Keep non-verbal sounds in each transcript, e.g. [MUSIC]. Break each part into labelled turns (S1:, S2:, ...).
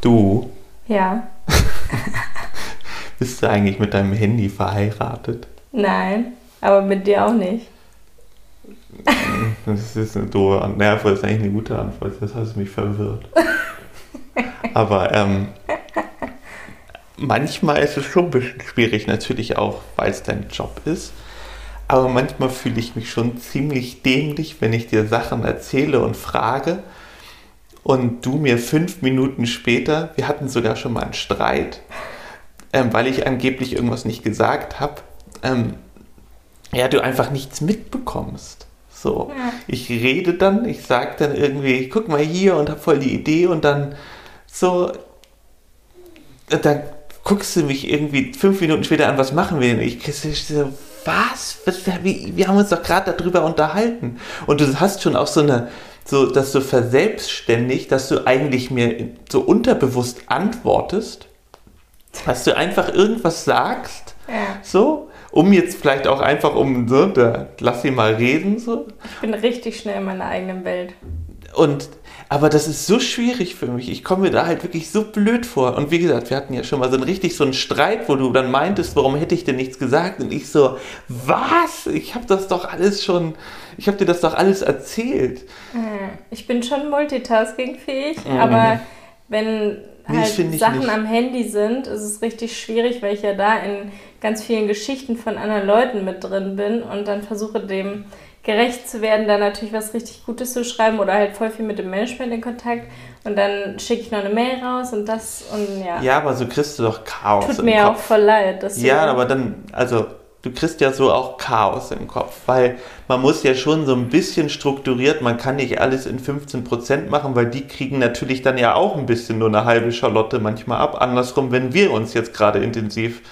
S1: Du,
S2: Ja. [LAUGHS]
S1: bist du eigentlich mit deinem Handy verheiratet?
S2: Nein. Aber mit dir auch nicht.
S1: Das ist eine doofe Antwort. Naja, das ist eigentlich eine gute Antwort. Das hast mich verwirrt. [LAUGHS] Aber ähm, manchmal ist es schon ein bisschen schwierig, natürlich auch, weil es dein Job ist. Aber manchmal fühle ich mich schon ziemlich dämlich, wenn ich dir Sachen erzähle und frage und du mir fünf Minuten später, wir hatten sogar schon mal einen Streit, ähm, weil ich angeblich irgendwas nicht gesagt habe, ähm, ja, du einfach nichts mitbekommst. So,
S2: Ja.
S1: ich rede dann, ich sage dann irgendwie, guck mal hier und hab voll die Idee und dann so, dann guckst du mich irgendwie fünf Minuten später an, was machen wir denn? Ich so, was? was wir, wir haben uns doch gerade darüber unterhalten. Und du hast schon auch so eine, so, dass du verselbstständigt, dass du eigentlich mir so unterbewusst antwortest, dass du einfach irgendwas sagst,
S2: Ja.
S1: so, um jetzt vielleicht auch einfach um so, da, lass sie mal reden, so.
S2: Ich bin richtig schnell in meiner eigenen Welt.
S1: Und, aber das ist so schwierig für mich. Ich komme mir da halt wirklich so blöd vor. Und wie gesagt, wir hatten ja schon mal so einen richtig so einen Streit, wo du dann meintest, warum hätte ich denn nichts gesagt? Und ich so, was? Ich habe das doch alles schon, ich habe dir das doch alles erzählt.
S2: Äh, Ich bin schon multitaskingfähig, aber wenn
S1: Mhm. Nee, das
S2: halt
S1: ich
S2: Sachen
S1: nicht.
S2: am Handy sind, ist es richtig schwierig, weil ich ja da in ganz vielen Geschichten von anderen Leuten mit drin bin und dann versuche dem gerecht zu werden, da natürlich was richtig Gutes zu schreiben oder halt voll viel mit dem Management in Kontakt und dann schicke ich noch eine Mail raus und das und ja.
S1: Ja, aber so kriegst du doch Chaos
S2: Tut
S1: im
S2: mir ja auch
S1: Kopf.
S2: voll leid. Dass du-
S1: Ja, aber dann, also du kriegst ja so auch Chaos im Kopf, weil man muss ja schon so ein bisschen strukturiert, man kann nicht alles in 15% machen, weil die kriegen natürlich dann ja auch ein bisschen nur eine halbe Charlotte manchmal ab. Andersrum, wenn wir uns jetzt gerade intensiv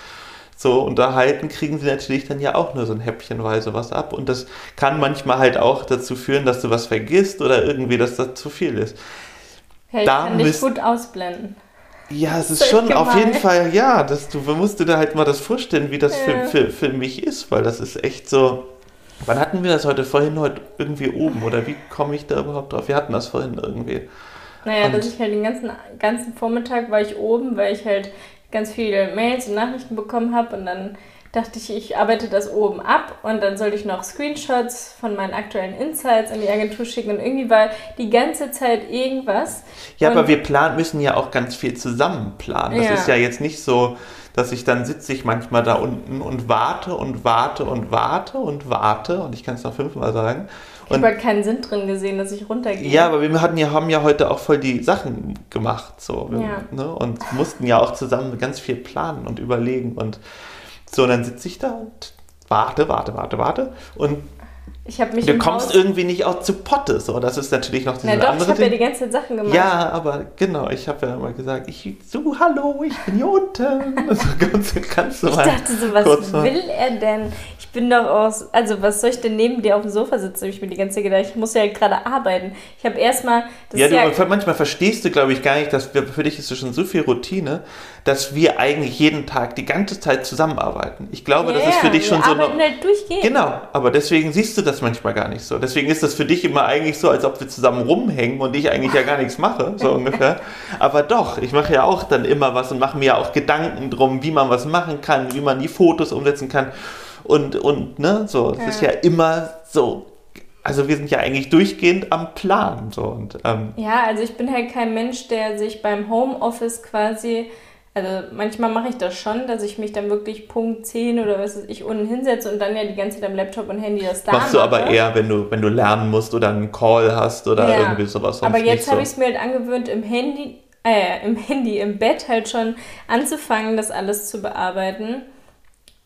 S1: so unterhalten, kriegen sie natürlich dann ja auch nur so ein Häppchenweise was ab. Und das kann manchmal halt auch dazu führen, dass du was vergisst oder irgendwie, dass das zu viel ist.
S2: ja, ich
S1: da
S2: kann dich gut ausblenden.
S1: Ja, es ist schon auf jeden Fall, ja, dass du musst dir da halt mal das vorstellen, wie das
S2: Ja.
S1: für, für, für mich ist, weil das ist echt so. Wann hatten wir das heute vorhin heute irgendwie oben oder wie komme ich da überhaupt drauf? Wir hatten das vorhin irgendwie.
S2: Naja,
S1: Und-
S2: dass ich halt den ganzen, ganzen Vormittag war ich oben, weil ich halt ganz viele Mails und Nachrichten bekommen habe und dann dachte ich, ich arbeite das oben ab und dann sollte ich noch Screenshots von meinen aktuellen Insights in die Agentur schicken und irgendwie war die ganze Zeit irgendwas.
S1: Ja,
S2: Und-
S1: aber wir planen, müssen ja auch ganz viel zusammen planen. Das
S2: Ja.
S1: ist ja jetzt nicht so, dass ich dann sitze ich manchmal da unten und warte und warte und warte und warte und ich kann es noch fünfmal sagen.
S2: Ich habe halt keinen Sinn drin gesehen, dass ich runtergehe.
S1: Ja, aber wir hatten ja, haben ja heute auch voll die Sachen gemacht so, wir,
S2: Ja.
S1: ne, und mussten ja auch zusammen ganz viel planen und überlegen und so, und dann sitze ich da und warte, warte, warte, warte und
S2: Ich habe mich
S1: du kommst
S2: Haus...
S1: irgendwie nicht auch zu Potte, so, das ist natürlich noch dieses
S2: Na doch, ich
S1: andere
S2: habe ja die ganze Zeit Sachen gemacht.
S1: Ja, aber genau, ich habe ja immer gesagt, ich so, hallo, ich bin hier unten. [LAUGHS] Also kannst, kannst du
S2: Ich dachte so, was will er denn? Ich bin doch aus, also was soll ich denn neben dir auf dem Sofa sitzen? Habe ich mir die ganze Zeit gedacht, ich muss ja gerade arbeiten. Ich habe erstmal,
S1: Ja, du,
S2: ja,
S1: manchmal verstehst du, glaube ich, gar nicht, dass für dich ist es schon so viel Routine, dass wir eigentlich jeden Tag die ganze Zeit zusammenarbeiten. Ich glaube, das ist für
S2: Ja,
S1: dich schon so eine,
S2: halt durchgehend.
S1: Genau, aber deswegen siehst du das manchmal gar nicht so. Deswegen ist das für dich immer eigentlich so, als ob wir zusammen rumhängen und ich eigentlich ja gar nichts mache, so [LAUGHS] ungefähr. Aber doch, ich mache ja auch dann immer was und mache mir ja auch Gedanken drum, wie man was machen kann, wie man die Fotos umsetzen kann. Und, und ne, so, es ist ja immer so. Also wir sind ja eigentlich durchgehend am Plan. So, und, ähm,
S2: Ja, also ich bin halt kein Mensch, der sich beim Homeoffice quasi, also manchmal mache ich das schon, dass ich mich dann wirklich Punkt 10 oder was weiß ich unten hinsetze und dann ja die ganze Zeit am Laptop und Handy das da
S1: machst du aber eher, wenn du, wenn du lernen musst oder einen Call hast oder
S2: Ja.
S1: irgendwie sowas. sonst
S2: Aber jetzt habe
S1: so.
S2: ich es mir halt angewöhnt, im Handy, äh, im Handy, im Bett halt schon anzufangen, das alles zu bearbeiten,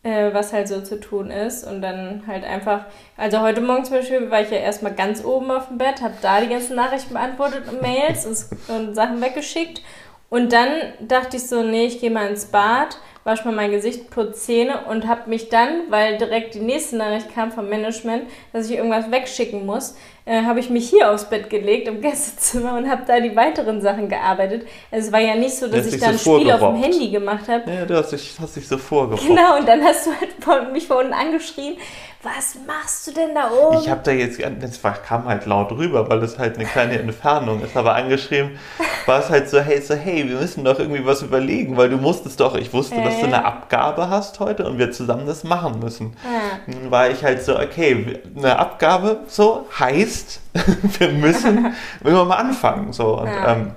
S2: äh, was halt so zu tun ist. Und dann halt einfach, also heute Morgen zum Beispiel war ich ja erstmal ganz oben auf dem Bett, habe da die ganzen Nachrichten beantwortet und Mails und, und Sachen weggeschickt. Und dann dachte ich so, nee, ich gehe mal ins Bad, wasche mal mein Gesicht, putze Zähne und habe mich dann, weil direkt die nächste Nachricht kam vom Management, dass ich irgendwas wegschicken muss, äh, habe ich mich hier aufs Bett gelegt im Gästezimmer und habe da die weiteren Sachen gearbeitet. Also es war ja nicht so, dass ich da ein
S1: so
S2: Spiel auf dem
S1: vorgerobbt.
S2: Handy gemacht habe.
S1: Ja, du hast dich, hast dich so vorgebracht.
S2: Genau, und dann hast du halt mich von unten angeschrien, was machst du denn da oben?
S1: Ich habe da jetzt, das kam halt laut rüber, weil das halt eine kleine Entfernung ist, aber angeschrieben war es halt so, hey, so, hey, wir müssen doch irgendwie was überlegen, weil du musstest doch, ich wusste, dass du
S2: Äh.
S1: eine Abgabe hast heute und wir zusammen das machen müssen.
S2: Ja.
S1: Dann war ich halt so, okay, eine Abgabe so heißt, [LAUGHS] wir müssen irgendwann mal anfangen. So. Und,
S2: Ja.
S1: ähm,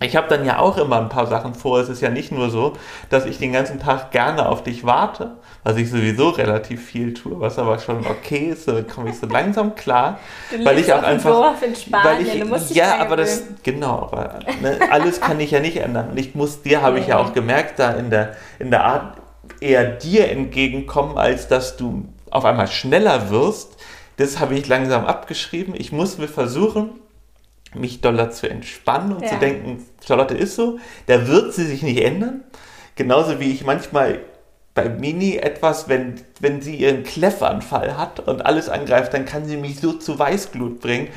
S1: ich habe dann ja auch immer ein paar Sachen vor. Es ist ja nicht nur so, dass ich den ganzen Tag gerne auf dich warte, was ich sowieso relativ viel tue, was aber schon okay ist, da komme ich so langsam klar.
S2: Du
S1: weil ich auch einfach.
S2: Dorf in Spanien,
S1: weil ich,
S2: du musst dich
S1: ja, aber das, genau, aber ne, alles kann ich ja nicht ändern. Und ich muss, dir habe ich ja auch gemerkt, da in der, in der Art eher dir entgegenkommen, als dass du auf einmal schneller wirst. Das habe ich langsam abgeschrieben. Ich muss mir versuchen, mich doller zu entspannen und
S2: Ja.
S1: zu denken, Charlotte ist so, da wird sie sich nicht ändern. Genauso wie ich manchmal bei Mini etwas, wenn, wenn sie ihren Kläffanfall hat und alles angreift, dann kann sie mich so zu Weißglut bringen.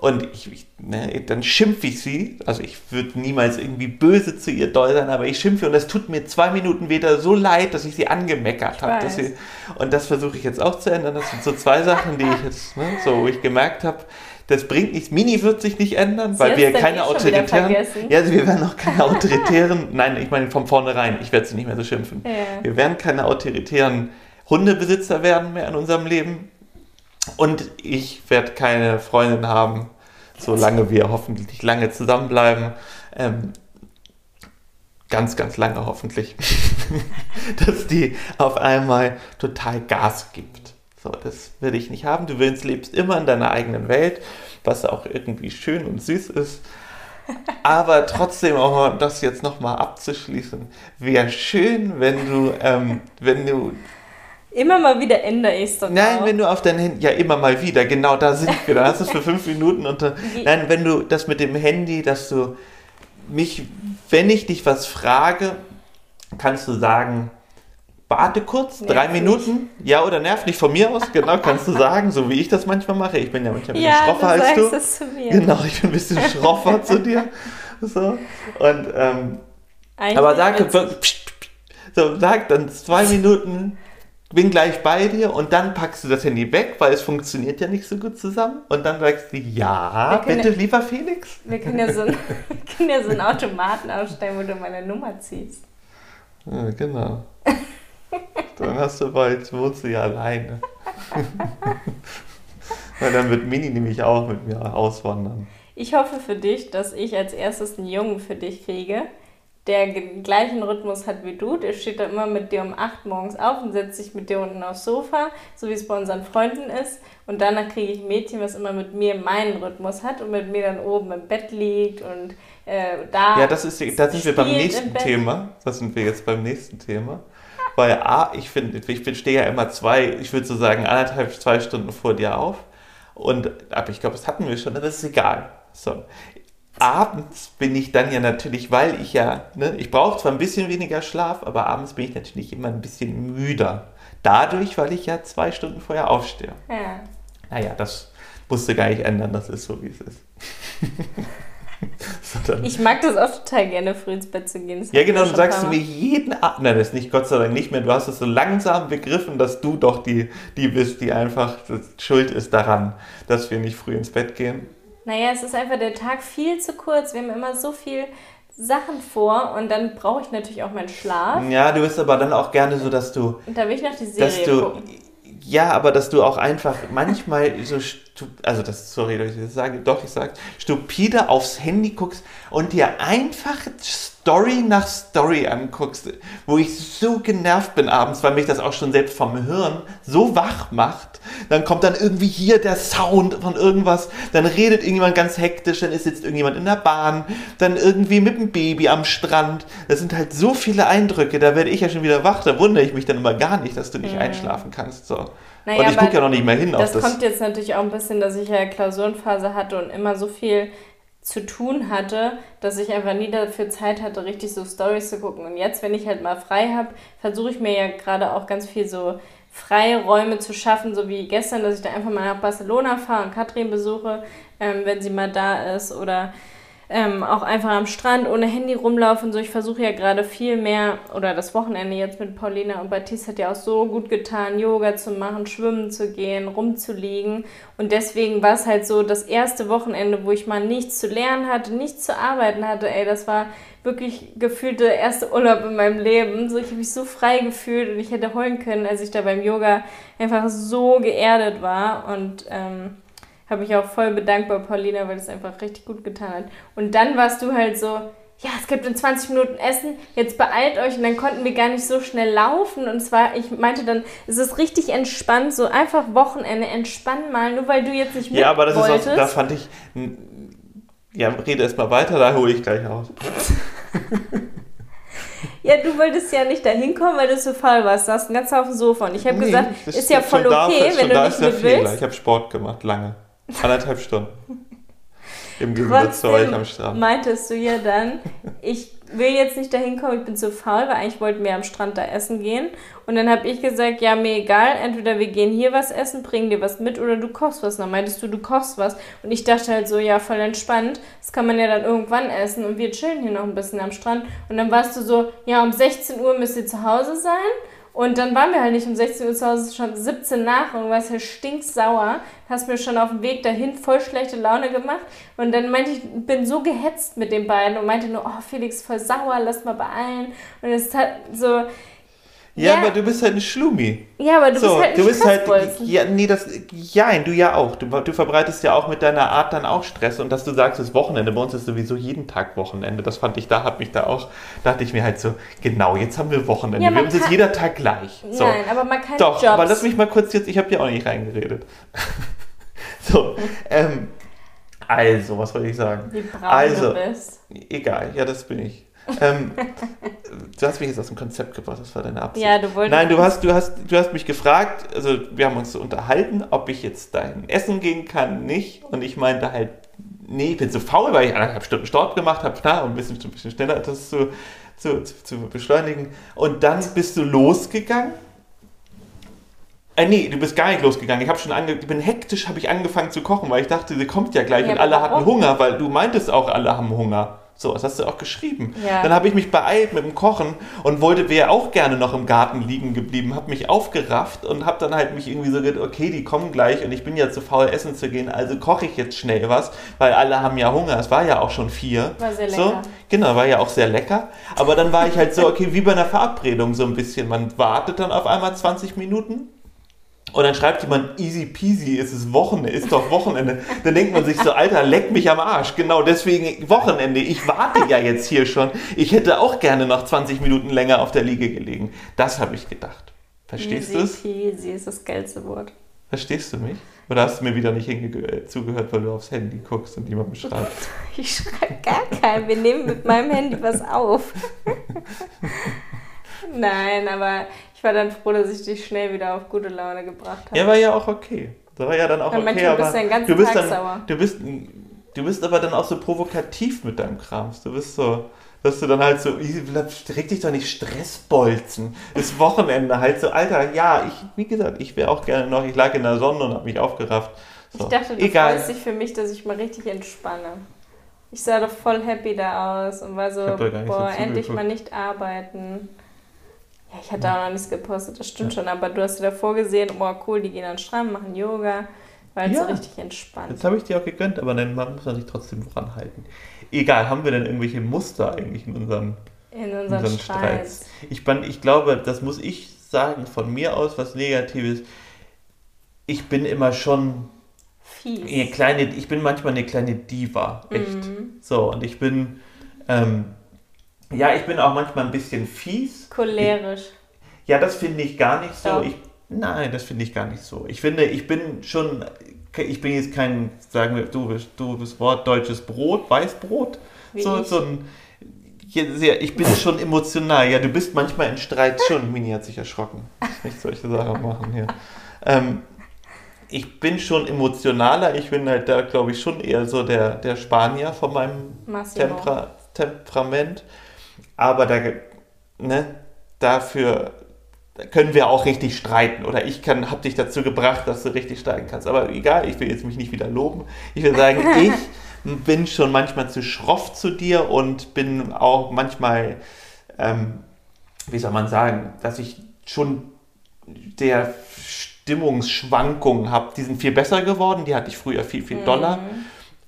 S1: Und ich, ich, ne, dann schimpfe ich sie. Also ich würde niemals irgendwie böse zu ihr doll sein, aber ich schimpfe und es tut mir zwei Minuten wieder so leid, dass ich sie angemeckert habe. Und das versuche ich jetzt auch zu ändern. Das sind so zwei Sachen, die ich jetzt, ne, so wo ich gemerkt habe, das bringt nichts. Mini wird sich nicht ändern,
S2: Sie
S1: weil wir keine
S2: eh wieder
S1: autoritären. Ja, also wir werden auch keine autoritären. [LAUGHS] nein, ich meine von vornherein. Ich werde sie nicht mehr so schimpfen.
S2: Ja.
S1: Wir werden keine autoritären Hundebesitzer werden mehr in unserem Leben. Und ich werde keine Freundin haben, solange wir hoffentlich lange zusammenbleiben. Ähm, ganz, ganz lange hoffentlich. [LAUGHS] dass die auf einmal total Gas gibt. So, das will ich nicht haben. Du willst, lebst immer in deiner eigenen Welt, was auch irgendwie schön und süß ist. Aber trotzdem, um das jetzt nochmal abzuschließen, wäre schön, wenn du, ähm, wenn du
S2: Immer mal wieder ändere ich es doch
S1: Nein,
S2: auch.
S1: wenn du auf dein Handy, ja immer mal wieder, genau da sind wir, da hast du es für fünf Minuten
S2: Wie-
S1: nein, wenn du das mit dem Handy, dass du mich, wenn ich dich was frage, kannst du sagen, warte kurz,
S2: Nerv
S1: drei
S2: nicht.
S1: Minuten, ja oder nerv nicht von mir aus, genau, kannst du sagen, so wie ich das manchmal mache, ich bin ja manchmal ein bisschen
S2: ja, du
S1: schroffer als du.
S2: es zu mir.
S1: Genau, ich bin ein bisschen schroffer zu dir. So. Und ähm, aber sag, so, sag dann zwei Minuten, bin gleich bei dir und dann packst du das Handy weg, weil es funktioniert ja nicht so gut zusammen. Und dann sagst du, ja,
S2: können
S1: bitte, lieber Felix.
S2: Wir können ja so einen, [LAUGHS] können ja so einen Automaten aufstellen, wo du meine Nummer ziehst.
S1: Ja, genau. Dann hast du bald, wohnst du ja alleine. [LAUGHS] Weil dann wird Mini nämlich auch mit mir auswandern.
S2: Ich hoffe für dich, dass ich als erstes einen Jungen für dich kriege, der den gleichen Rhythmus hat wie du. Der steht da immer mit dir um 8 morgens auf und setzt sich mit dir unten aufs Sofa, so wie es bei unseren Freunden ist. Und danach kriege ich ein Mädchen, was immer mit mir meinen Rhythmus hat und mit mir dann oben im Bett liegt und äh, da.
S1: Ja, das ist, da sind wir beim nächsten. Thema. Das sind wir jetzt beim nächsten Thema. Weil A, ich finde, ich stehe ja immer zwei, ich würde so sagen, anderthalb, zwei Stunden vor dir auf. Und, aber ich glaube, das hatten wir schon, das ist egal. So. Abends bin ich dann ja natürlich, weil ich ja, ne, ich brauche zwar ein bisschen weniger Schlaf, aber abends bin ich natürlich immer ein bisschen müder. Dadurch, weil ich ja zwei Stunden vorher aufstehe.
S2: Ja.
S1: Naja, das musst du gar nicht ändern, das ist so, wie es ist. [LAUGHS] so, dann.
S2: Ich mag das auch total gerne, früh ins Bett zu gehen. Das
S1: Ja, genau, du sagst du mir jeden Abend, nein, das ist nicht Gott sei Dank nicht mehr, du hast es so langsam begriffen, dass du doch die, die bist, die einfach schuld ist daran, dass wir nicht früh ins Bett gehen.
S2: Naja, es ist einfach der Tag viel zu kurz. Wir haben immer so viel Sachen vor und dann brauche ich natürlich auch meinen Schlaf.
S1: Ja, du bist aber dann auch gerne so, dass du,
S2: Und da will ich noch die Serie
S1: dass du,
S2: gucken.
S1: ja, aber dass du auch einfach manchmal so, also das, sorry, dass ich das sage, doch, ich sage, stupide aufs Handy guckst und dir einfach Story nach Story anguckst, wo ich so genervt bin abends, weil mich das auch schon selbst vom Hirn so wach macht. Dann kommt dann irgendwie hier der Sound von irgendwas, dann redet irgendjemand ganz hektisch, dann ist jetzt irgendjemand in der Bahn, dann irgendwie mit dem Baby am Strand. Das sind halt so viele Eindrücke, da werde ich ja schon wieder wach, da wundere ich mich dann immer gar nicht, dass du nicht einschlafen kannst. So.
S2: Naja,
S1: und ich gucke ja noch nicht mehr hin
S2: Das,
S1: auf das.
S2: kommt jetzt natürlich auch ein bisschen, dass ich ja Klausurenphase hatte und immer so viel zu tun hatte, dass ich einfach nie dafür Zeit hatte, richtig so Stories zu gucken. Und jetzt, wenn ich halt mal frei habe, versuche ich mir ja gerade auch ganz viel so Freiräume zu schaffen, so wie gestern, dass ich da einfach mal nach Barcelona fahre und Katrin besuche, ähm, wenn sie mal da ist oder ähm, auch einfach am Strand ohne Handy rumlaufen. So, ich versuche ja gerade viel mehr, oder das Wochenende jetzt mit Paulina und Baptiste hat ja auch so gut getan, Yoga zu machen, schwimmen zu gehen, rumzuliegen. Und deswegen war es halt so das erste Wochenende, wo ich mal nichts zu lernen hatte, nichts zu arbeiten hatte. Ey, das war wirklich gefühlt der erste Urlaub in meinem Leben. So, ich habe mich so frei gefühlt und ich hätte heulen können, als ich da beim Yoga einfach so geerdet war. Und ähm, habe mich auch voll bedankt bei Paulina, weil es einfach richtig gut getan hat. Und dann warst du halt so, ja, es gibt in 20 Minuten Essen, jetzt beeilt euch. Und dann konnten wir gar nicht so schnell laufen. Und zwar, ich meinte dann, es ist richtig entspannt, so einfach Wochenende, entspannen mal, nur weil du jetzt nicht mit
S1: Ja, aber das
S2: wolltest.
S1: ist auch, da fand ich, ja, rede erst mal weiter, da hole ich gleich aus.
S2: Ja, du wolltest ja nicht dahin kommen, weil du so faul warst. Du saßt ganz auf dem Sofa. Und ich habe
S1: Nee,
S2: gesagt,
S1: das
S2: ist ja voll
S1: da-
S2: okay,
S1: schon
S2: wenn du
S1: da
S2: nicht
S1: ist
S2: mit willst.
S1: Ich habe Sport gemacht, lange. Anderthalb Stunden. Im Gegensatz zu euch am Strand.
S2: meintest du ja dann, ich will jetzt nicht dahin kommen, ich bin zu faul, weil eigentlich wollten wir am Strand da essen gehen. Und dann habe ich gesagt, ja, mir egal, entweder wir gehen hier was essen, bringen dir was mit oder du kochst was. Und dann meintest du, du kochst was. Und ich dachte halt so, ja, voll entspannt, das kann man ja dann irgendwann essen und wir chillen hier noch ein bisschen am Strand. Und dann warst du so, ja, um 16 Uhr müsst ihr zu Hause sein. Und dann waren wir halt nicht um 16 Uhr zu Hause, schon 17 nach und warst halt stinksauer. Hast mir schon auf dem Weg dahin voll schlechte Laune gemacht. Und dann meinte ich, bin so gehetzt mit den beiden und meinte nur, oh Felix, voll sauer, lass mal beeilen. Und es hat so,
S1: Ja,
S2: Ja.
S1: aber du bist halt ein Schlumi.
S2: ja, aber du
S1: so,
S2: bist halt ein
S1: du bist halt, ja, nee, das, ja, du ja auch. Du, du verbreitest ja auch mit deiner Art dann auch Stress und dass du sagst, es ist Wochenende, bei uns ist sowieso jeden Tag Wochenende. Das fand ich, da hat mich da auch, dachte ich mir halt so, genau, jetzt haben wir Wochenende.
S2: Ja,
S1: wir
S2: man
S1: haben es jetzt
S2: kann-
S1: jeder Tag gleich. So.
S2: Nein, aber man kann
S1: Doch,
S2: Jobs.
S1: aber lass mich mal kurz jetzt, ich habe dir auch nicht reingeredet. [LAUGHS] so, ähm, also, was wollte ich sagen?
S2: Wie braun
S1: Also,
S2: du bist.
S1: Egal, ja, das bin ich. Ähm, du hast mich jetzt aus dem Konzept gebracht, das war deine Absicht.
S2: Ja, du wolltest.
S1: Nein, du hast, du, hast, du hast mich gefragt, also wir haben uns so unterhalten, ob ich jetzt dahin essen gehen kann, nicht. Und ich meinte halt, nee, ich bin zu faul, weil ich anderthalb Stunden Sport gemacht habe, klar, um ein bisschen, ein bisschen schneller das zu, zu, zu, zu beschleunigen. Und dann bist du losgegangen. Äh, nee, du bist gar nicht losgegangen. Ich habe schon ange ich bin hektisch, habe ich angefangen zu kochen, weil ich dachte, sie kommt ja gleich
S2: Ja,
S1: und alle hatten? Hunger, weil du meintest auch, alle haben Hunger. So, das hast du auch geschrieben.
S2: Ja.
S1: Dann habe ich mich beeilt mit dem Kochen und wollte, wäre auch gerne noch im Garten liegen geblieben, habe mich aufgerafft und habe dann halt mich irgendwie so gedacht, okay, die kommen gleich und ich bin ja zu faul, essen zu gehen, also koche ich jetzt schnell was, weil alle haben ja Hunger. Es war ja auch schon vier.
S2: War sehr
S1: So,
S2: lecker.
S1: genau, war ja auch sehr lecker. Aber dann war ich halt so, okay, wie bei einer Verabredung so ein bisschen. Man wartet dann auf einmal 20 Minuten und dann schreibt jemand, easy peasy, ist es Wochenende, ist doch Wochenende. Dann denkt man sich so, Alter, leck mich am Arsch. Genau deswegen Wochenende. Ich warte ja jetzt hier schon. Ich hätte auch gerne noch 20 Minuten länger auf der Liege gelegen. Das habe ich gedacht. Verstehst du es?
S2: Easy peasy ist das geilste Wort.
S1: Verstehst du mich? Oder hast du mir wieder nicht äh, zugehört, weil du aufs Handy guckst und jemandem schreibst? [LAUGHS]
S2: Ich schreibe gar keinen. Wir nehmen mit meinem Handy was auf. [LAUGHS] Nein, aber ich war dann froh, dass ich dich schnell wieder auf gute Laune gebracht habe.
S1: Ja, war ja auch okay. Das war ja dann auch
S2: Weil
S1: okay,
S2: manchmal
S1: aber
S2: bist du den ganzen
S1: du bist
S2: Tag
S1: dann,
S2: sauer.
S1: du bist, du bist aber dann auch so provokativ mit deinem Krams. Du bist so, dass du dann halt so, reg dich doch nicht Stressbolzen. Ist Wochenende halt so, Alter, ja, ich, wie gesagt, ich wäre auch gerne noch, ich lag in der Sonne und habe mich aufgerafft. So,
S2: Ich dachte, du freust dich für mich, dass ich mal richtig entspanne. Ich sah doch voll happy da aus und war so, boah, endlich mal nicht arbeiten. Ja, ich hatte auch noch nichts gepostet, das stimmt schon, aber du hast dir davor gesehen, boah, cool, die gehen an den Strand, machen Yoga. Halt
S1: Ja.
S2: so richtig entspannt.
S1: Jetzt habe ich dir auch gegönnt, aber dann muss man sich trotzdem dran halten. Egal, haben wir denn irgendwelche Muster eigentlich in unseren
S2: In unseren,
S1: unseren
S2: Streits.
S1: Streits. Ich, bin, ich glaube, das muss ich sagen von mir aus, was Negatives. Ich bin immer schon
S2: Fies.
S1: eine kleine, ich bin manchmal eine kleine Diva, echt.
S2: Mhm.
S1: So, und ich bin, ähm, ja, ich bin auch manchmal ein bisschen fies.
S2: Cholerisch.
S1: Ja, das finde ich gar nicht so. Ich, nein, das finde ich gar nicht so. Ich finde, ich bin schon, ich bin jetzt kein, sagen wir, du bist, du bist Wort, deutsches Brot, Weißbrot.
S2: Wie
S1: so,
S2: ich.
S1: so ein, ich bin schon emotional. Ja, du bist manchmal in Streit schon. Mini hat sich erschrocken. Ich nicht solche Sachen machen hier. Ähm, ich bin schon emotionaler. Ich bin halt da, glaube ich, schon eher so der, der Spanier von meinem. Tempera Temperament. Aber da, ne, dafür da können wir auch richtig streiten. Oder ich kann, hab dich dazu gebracht, dass du richtig streiten kannst. Aber egal, ich will jetzt mich nicht wieder loben. Ich will sagen, [LAUGHS] ich bin schon manchmal zu schroff zu dir und bin auch manchmal, ähm, wie soll man sagen, dass ich schon der Stimmungsschwankungen habe. Die sind viel besser geworden, die hatte ich früher viel, viel doller. Mhm.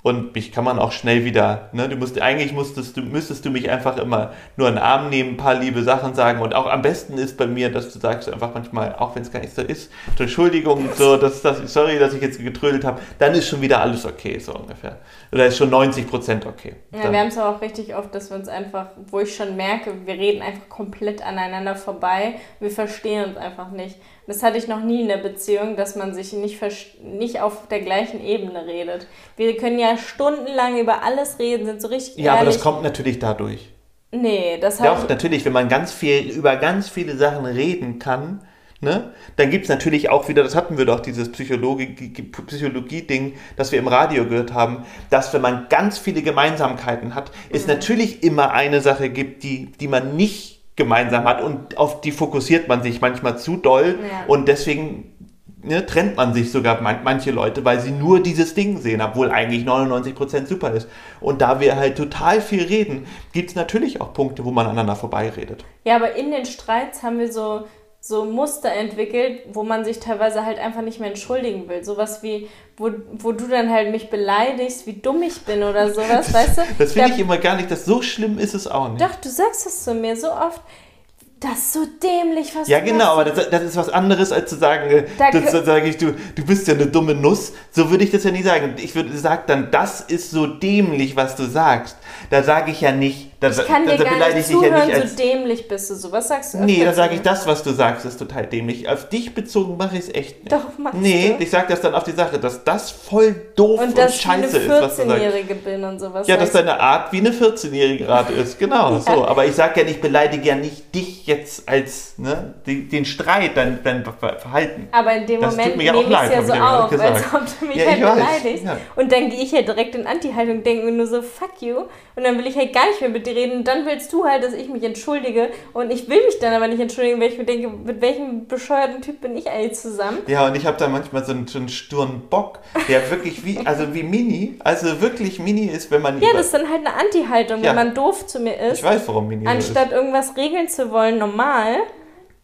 S1: Und mich kann man auch schnell wieder, ne, du musst, eigentlich musstest du, müsstest du mich einfach immer nur in den Arm nehmen, ein paar liebe Sachen sagen. Und auch am besten ist bei mir, dass du sagst einfach manchmal, auch wenn es gar nicht so ist, Entschuldigung, so, dass, dass, sorry, dass ich jetzt getrödelt habe, dann ist schon wieder alles okay, so ungefähr. Oder ist schon 90 Prozent okay.
S2: Ja, dann. wir haben es auch richtig oft, dass wir uns einfach, wo ich schon merke, wir reden einfach komplett aneinander vorbei, wir verstehen uns einfach nicht. Das hatte ich noch nie in der Beziehung, dass man sich nicht, nicht auf der gleichen Ebene redet. Wir können ja stundenlang über alles reden, sind so richtig.
S1: Ja, ehrlich. aber das kommt natürlich dadurch.
S2: Nee, das
S1: hat. Doch, natürlich, wenn man ganz viel über ganz viele Sachen reden kann, ne, dann gibt es natürlich auch wieder, das hatten wir doch, dieses Psychologie-Ding, Psychologie das wir im Radio gehört haben, dass wenn man ganz viele Gemeinsamkeiten hat, mhm. es natürlich immer eine Sache gibt, die, die man nicht gemeinsam hat und auf die fokussiert man sich manchmal zu doll ja. und deswegen ne, trennt man sich sogar man, manche Leute, weil sie nur dieses Ding sehen, obwohl eigentlich 99% super ist. Und da wir halt total viel reden, gibt es natürlich auch Punkte, wo man aneinander vorbeiredet.
S2: Ja, aber in den Streits haben wir so so Muster entwickelt, wo man sich teilweise halt einfach nicht mehr entschuldigen will. Sowas wie, wo, wo du dann halt mich beleidigst, wie dumm ich bin oder [LAUGHS] sowas, weißt du?
S1: Das finde ich immer gar nicht, das so schlimm ist es auch nicht.
S2: Doch, du sagst es zu mir so oft. Das ist so dämlich, was
S1: Ja, genau, aber das, das, ist was anderes, als zu sagen, äh, das, das sage ich, du, du bist ja eine dumme Nuss. So würde ich das ja nie sagen. Ich würde sagen dann, das ist so dämlich, was du sagst. Da sage ich ja nicht,
S2: das, ich kann dir gar nicht zuhören, ja nicht als, so dämlich bist du so. Was sagst du?
S1: Nee, da sage ich, das, was du sagst, ist total dämlich. Auf dich bezogen mache ich es echt nicht. Doch, machst Nee, du? ich sage das dann auf die Sache, dass das voll doof und, und scheiße ist, was du sagst. Und dass ich eine 14-Jährige bin und sowas. Ja, dass deine Art wie eine 14-Jährige gerade ist. Genau, ja. so. Aber ich sage ja nicht, beleidige ja nicht dich jetzt als ne, den, den Streit, dein, dein Verhalten.
S2: Aber in dem das Moment nehme ich es ja so auf, als ob du mich ja, halt beleidigst. Ja. Und dann gehe ich ja direkt in Anti-Haltung, denke mir nur so, fuck you. Und dann will ich halt gar nicht mehr mit dir reden. Und dann willst du halt, dass ich mich entschuldige. Und ich will mich dann aber nicht entschuldigen, weil ich mir denke, mit welchem bescheuerten Typ bin ich eigentlich zusammen?
S1: Ja, und ich habe da manchmal so einen, so einen sturen Bock, der wirklich wie, also wie Mini, also wirklich Mini ist, wenn man.
S2: Ja, das ist dann halt eine Anti-Haltung, ja. wenn man doof zu mir ist.
S1: Ich weiß, warum Mini
S2: Anstatt ist. irgendwas regeln zu wollen, normal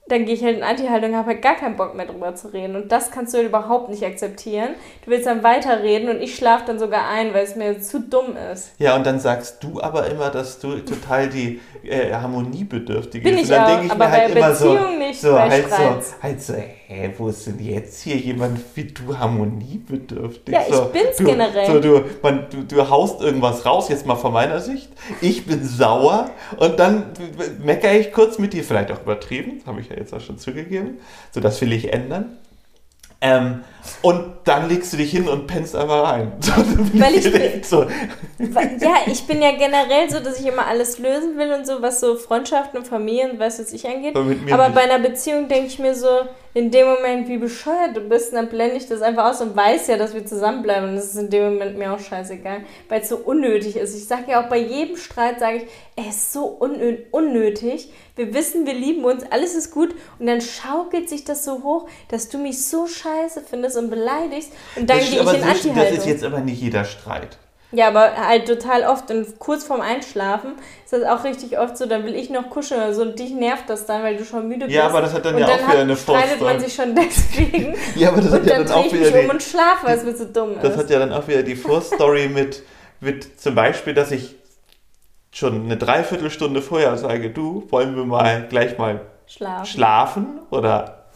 S2: dann gehe ich halt in Anti-Haltung und habe halt gar keinen Bock mehr drüber zu reden. Und das kannst du halt überhaupt nicht akzeptieren. Du willst dann weiterreden und ich schlafe dann sogar ein, weil es mir zu dumm ist.
S1: Ja, und dann sagst du aber immer, dass du total die äh, harmoniebedürftige
S2: bist. Bin ich und dann denke ich aber mir halt immer so, nicht,
S1: so, halt so, halt so, hä, wo ist denn jetzt hier jemand wie du harmoniebedürftig?
S2: Ja, ich
S1: so,
S2: bin's
S1: du,
S2: generell.
S1: So, du, man, du, du haust irgendwas raus, jetzt mal von meiner Sicht. Ich bin sauer und dann meckere ich kurz mit dir, vielleicht auch übertrieben, habe ich ja jetzt auch schon zugegeben. So, das will ich ändern. Ähm, und dann legst du dich hin und pennst einfach rein. [LAUGHS]
S2: Weil ich bin, so. Ja, ich bin ja generell so, dass ich immer alles lösen will und so, was so Freundschaften und Familien, was jetzt ich angeht. Aber, Aber bei einer Beziehung denke ich mir so, in dem Moment, wie bescheuert du bist, dann blende ich das einfach aus und weiß ja, dass wir zusammenbleiben. Und das ist in dem Moment mir auch scheißegal, weil es so unnötig ist. Ich sage ja auch bei jedem Streit, sage ich, er ist so unnötig. Wir wissen, wir lieben uns, alles ist gut. Und dann schaukelt sich das so hoch, dass du mich so scheiße findest und beleidigst. Und dann gehe ich in Anti-Haltung.
S1: Das ist jetzt aber nicht jeder Streit.
S2: Ja, aber halt total oft und kurz vorm Einschlafen ist das auch richtig oft so, dann will ich noch kuscheln oder so und dich nervt das dann, weil du schon müde bist.
S1: Ja, aber das hat dann und ja dann auch wieder eine
S2: Frust. streitet man sich schon [LAUGHS] deswegen. [LAUGHS]
S1: ja, aber das hat ja dann, dann auch wieder
S2: die, um und schlafe, weil es mir so dumm
S1: das ist. Das hat ja dann auch wieder die Fruststory mit, mit zum Beispiel, dass ich schon eine Dreiviertelstunde vorher sage, du, wollen wir mal gleich mal schlafen, schlafen oder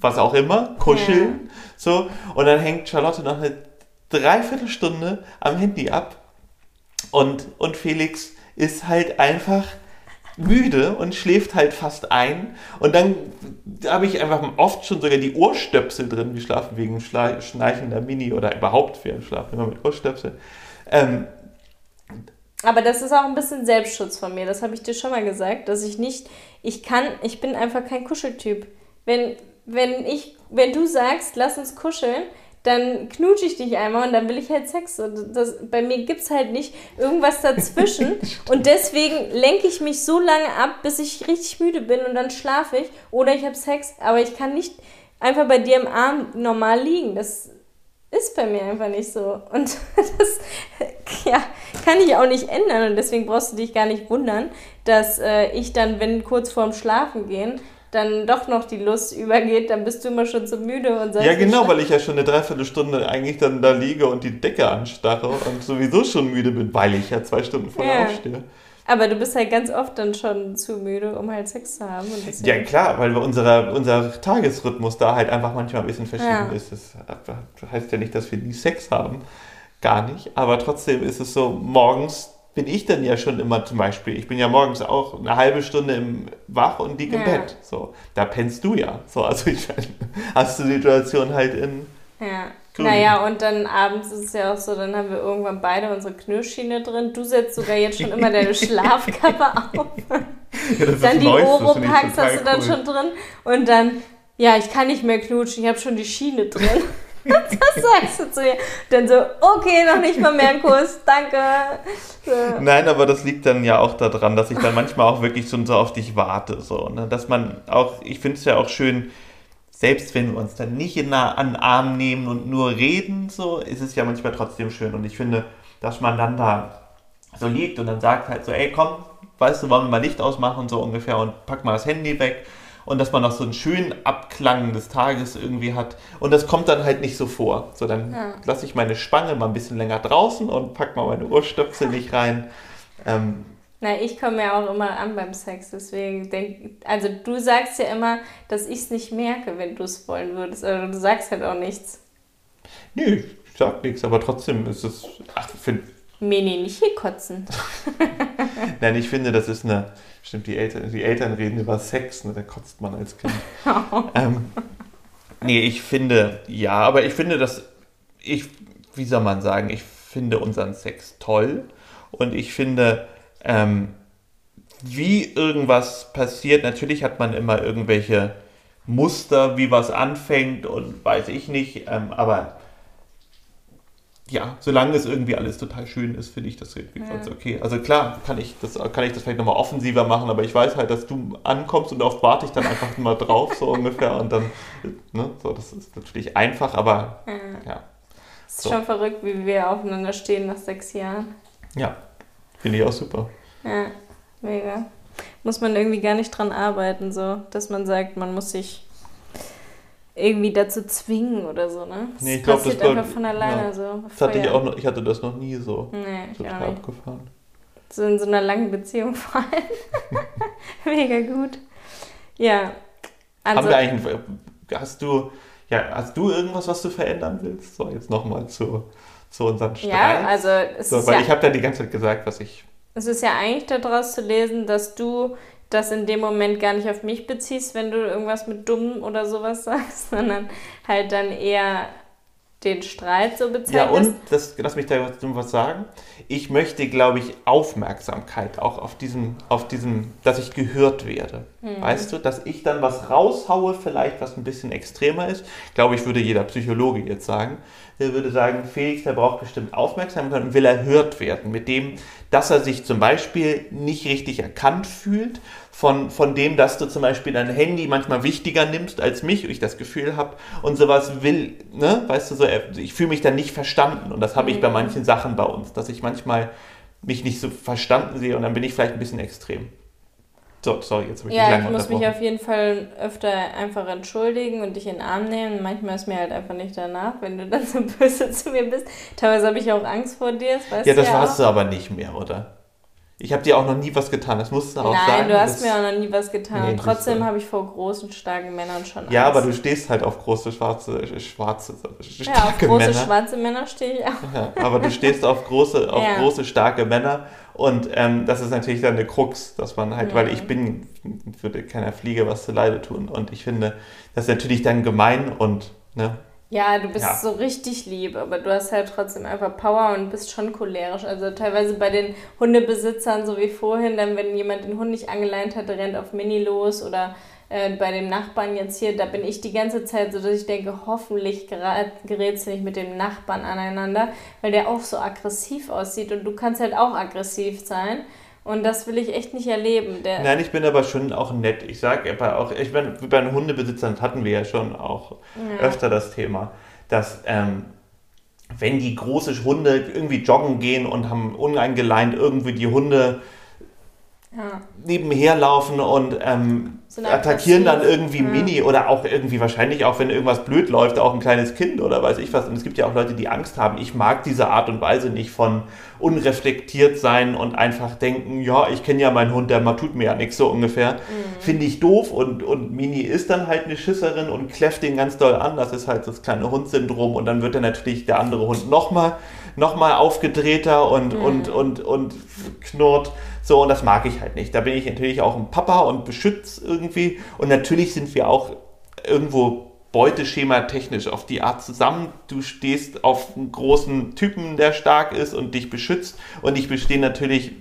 S1: was auch immer, kuscheln, ja. so. Und dann hängt Charlotte noch eine Dreiviertelstunde am Handy ab und, und Felix ist halt einfach müde und schläft halt fast ein. Und dann habe ich einfach oft schon sogar die Ohrstöpsel drin. Wir schlafen wegen schnarchender Mini oder überhaupt, wir schlafen immer mit Ohrstöpsel. Ähm,
S2: aber das ist auch ein bisschen Selbstschutz von mir. Das habe ich dir schon mal gesagt, dass ich nicht, ich kann, ich bin einfach kein Kuscheltyp. Wenn, wenn ich, wenn du sagst, lass uns kuscheln, dann knutsche ich dich einmal und dann will ich halt Sex. Und das, bei mir gibt es halt nicht irgendwas dazwischen. [LAUGHS] und deswegen lenke ich mich so lange ab, bis ich richtig müde bin und dann schlafe ich. Oder ich habe Sex, aber ich kann nicht einfach bei dir im Arm normal liegen. Das ist bei mir einfach nicht so. Und [LAUGHS] das ja, kann ich auch nicht ändern. Und deswegen brauchst du dich gar nicht wundern, dass äh, ich dann, wenn kurz vorm Schlafen gehen, dann doch noch die Lust übergeht, dann bist du immer schon so müde und.
S1: Ja, genau, weil ich ja schon eine Dreiviertelstunde eigentlich dann da liege und die Decke anstarre und sowieso schon müde bin, weil ich ja zwei Stunden vorher ja. aufstehe.
S2: Aber du bist halt ganz oft dann schon zu müde, um halt Sex zu haben.
S1: ja, klar, weil unser, unser Tagesrhythmus da halt einfach manchmal ein bisschen verschieden ja. ist. Das heißt ja nicht, dass wir nie Sex haben. Gar nicht. Aber trotzdem ist es so, morgens bin ich dann ja schon immer zum Beispiel, ich bin ja morgens auch eine halbe Stunde im Wach und liege im ja. Bett. So, da pennst du ja. So, also ich [LAUGHS] hast du die Situation halt in.
S2: Ja. Naja, und dann abends ist es ja auch so, dann haben wir irgendwann beide unsere Knirschschiene drin. Du setzt sogar jetzt schon immer deine [LAUGHS] Schlafkappe auf. Ja, dann die Oropax hast du dann cool. schon drin. Und dann, ja, ich kann nicht mehr knutschen, ich habe schon die Schiene drin. [LAUGHS] das sagst du zu ihr. Dann so, okay, noch nicht mal mehr ein Kuss, danke.
S1: So. Nein, aber das liegt dann ja auch daran, dass ich dann manchmal auch wirklich schon so auf dich warte. So, ne? Dass man auch, ich finde es ja auch schön, selbst wenn wir uns dann nicht in an den Arm nehmen und nur reden, so, ist es ja manchmal trotzdem schön. Und ich finde, dass man dann da so liegt und dann sagt halt so, ey, komm, weißt du, wollen wir mal Licht ausmachen und so ungefähr und pack mal das Handy weg und dass man noch so einen schönen Abklang des Tages irgendwie hat. Und das kommt dann halt nicht so vor. So, dann ja. lasse ich meine Spange mal ein bisschen länger draußen und pack mal meine Ohrstöpsel nicht rein. Ähm,
S2: na, ich komme ja auch immer an beim Sex, deswegen denk, also du sagst ja immer, dass ich es nicht merke, wenn du es wollen würdest, aber also du sagst halt auch nichts.
S1: Nö, ich sag nichts, aber trotzdem ist es, ach,
S2: finde Meni, nicht hier kotzen. [LAUGHS]
S1: Nein, ich finde, das ist eine, Stimmt, die Eltern, die Eltern reden über Sex, ne? da kotzt man als Kind. [LAUGHS] ähm, nee, ich finde, ja, aber ich finde, dass ich, wie soll man sagen, ich finde unseren Sex toll und ich finde, ähm, wie irgendwas passiert, natürlich hat man immer irgendwelche Muster, wie was anfängt und weiß ich nicht, ähm, aber ja, solange es irgendwie alles total schön ist, finde ich das irgendwie ja. ganz okay. Also klar, kann ich das, kann ich das vielleicht nochmal offensiver machen, aber ich weiß halt, dass du ankommst und oft warte ich dann einfach [LAUGHS] mal drauf, so ungefähr. Und dann, ne, so, das ist natürlich einfach, aber ja. ja.
S2: Es ist so. schon verrückt, wie wir aufeinander stehen nach sechs Jahren.
S1: Ja, finde ich auch super.
S2: Ja, mega. Muss man irgendwie gar nicht dran arbeiten, so, dass man sagt, man muss sich irgendwie dazu zwingen oder so, ne? Das
S1: nee, ich glaube, das einfach von alleine ja. so. Das hatte ich auch noch, ich hatte das noch nie so nee, total abgefahren.
S2: So in so einer langen Beziehung vor allem. [LAUGHS] Mega gut. Ja.
S1: Also, Haben wir eigentlich, hast du, ja, hast du irgendwas, was du verändern willst? So, jetzt nochmal zu, zu unserem Streit.
S2: Ja, also es
S1: so,
S2: ist
S1: Weil
S2: ja,
S1: ich habe ja die ganze Zeit gesagt, was ich...
S2: Es ist ja eigentlich daraus zu lesen, dass du das in dem Moment gar nicht auf mich beziehst, wenn du irgendwas mit dumm oder sowas sagst, [LAUGHS] sondern halt dann eher den Streit so bezeichnest. Ja,
S1: und, das, lass mich da was sagen, ich möchte, glaube ich, Aufmerksamkeit auch auf diesem, auf diesem, dass ich gehört werde. Mhm. Weißt du, dass ich dann was raushaue, vielleicht was ein bisschen extremer ist. Glaube ich, würde jeder Psychologe jetzt sagen. Der würde sagen, Felix, der braucht bestimmt Aufmerksamkeit und will erhört werden mit dem, dass er sich zum Beispiel nicht richtig erkannt fühlt, von, von dem, dass du zum Beispiel dein Handy manchmal wichtiger nimmst als mich, ich das Gefühl habe und sowas will, ne, weißt du, so, ich fühle mich dann nicht verstanden und das habe ich bei mhm. manchen Sachen bei uns, dass ich manchmal mich nicht so verstanden sehe und dann bin ich vielleicht ein bisschen extrem. So, sorry, jetzt habe
S2: ich Ja, ich muss mich auf jeden Fall öfter einfach entschuldigen und dich in den Arm nehmen. Manchmal ist mir halt einfach nicht danach, wenn du dann so [LAUGHS] böse zu mir bist. Teilweise habe ich auch Angst vor dir,
S1: das weißt Ja, das ja warst auch. du aber nicht mehr, oder? Ich habe dir auch noch nie was getan, das musst du auch
S2: Nein,
S1: sagen.
S2: Nein, du hast mir auch noch nie was getan. Nee, Trotzdem habe ich vor großen, starken Männern schon Angst.
S1: Ja, aber du stehst halt auf große, schwarze, schwarze,
S2: starke ja, auf große, Männer. schwarze Männer stehe ich auch.
S1: Ja, aber du stehst auf große, auf ja. große, starke Männer und ähm, das ist natürlich dann eine Krux, dass man halt, mhm. weil ich bin, würde keiner Fliege was zu Leide tun und ich finde, das ist natürlich dann gemein und, ne,
S2: ja, du bist ja. so richtig lieb, aber du hast halt trotzdem einfach Power und bist schon cholerisch. Also teilweise bei den Hundebesitzern, so wie vorhin, dann wenn jemand den Hund nicht angeleint hat, rennt auf Mini los oder äh, bei dem Nachbarn jetzt hier, da bin ich die ganze Zeit so, dass ich denke, hoffentlich gerät es nicht mit dem Nachbarn aneinander, weil der auch so aggressiv aussieht und du kannst halt auch aggressiv sein. Und das will ich echt nicht erleben.
S1: Nein, ich bin aber schon auch nett. Ich sage aber auch, ich meine, bei den Hundebesitzern hatten wir ja schon auch ja. öfter das Thema, dass ähm, wenn die große Hunde irgendwie joggen gehen und haben uneingeleint irgendwie die Hunde ja. nebenher laufen und ähm, so attackieren dann irgendwie ja. Mini oder auch irgendwie wahrscheinlich auch, wenn irgendwas blöd läuft, auch ein kleines Kind oder weiß ich was. Und es gibt ja auch Leute, die Angst haben. Ich mag diese Art und Weise nicht von unreflektiert sein und einfach denken, ja, ich kenne ja meinen Hund, der tut mir ja nichts so ungefähr. Mhm. Finde ich doof und, und Mini ist dann halt eine Schisserin und kläfft den ganz doll an. Das ist halt das kleine Hund-Syndrom und dann wird dann natürlich der andere Hund nochmal noch mal aufgedrehter und, mhm. und, und, und knurrt. So, und das mag ich halt nicht. Da bin ich natürlich auch ein Papa und beschütze irgendwie. Und natürlich sind wir auch irgendwo Beuteschema technisch auf die Art zusammen. Du stehst auf einen großen Typen, der stark ist und dich beschützt. Und ich bestehe natürlich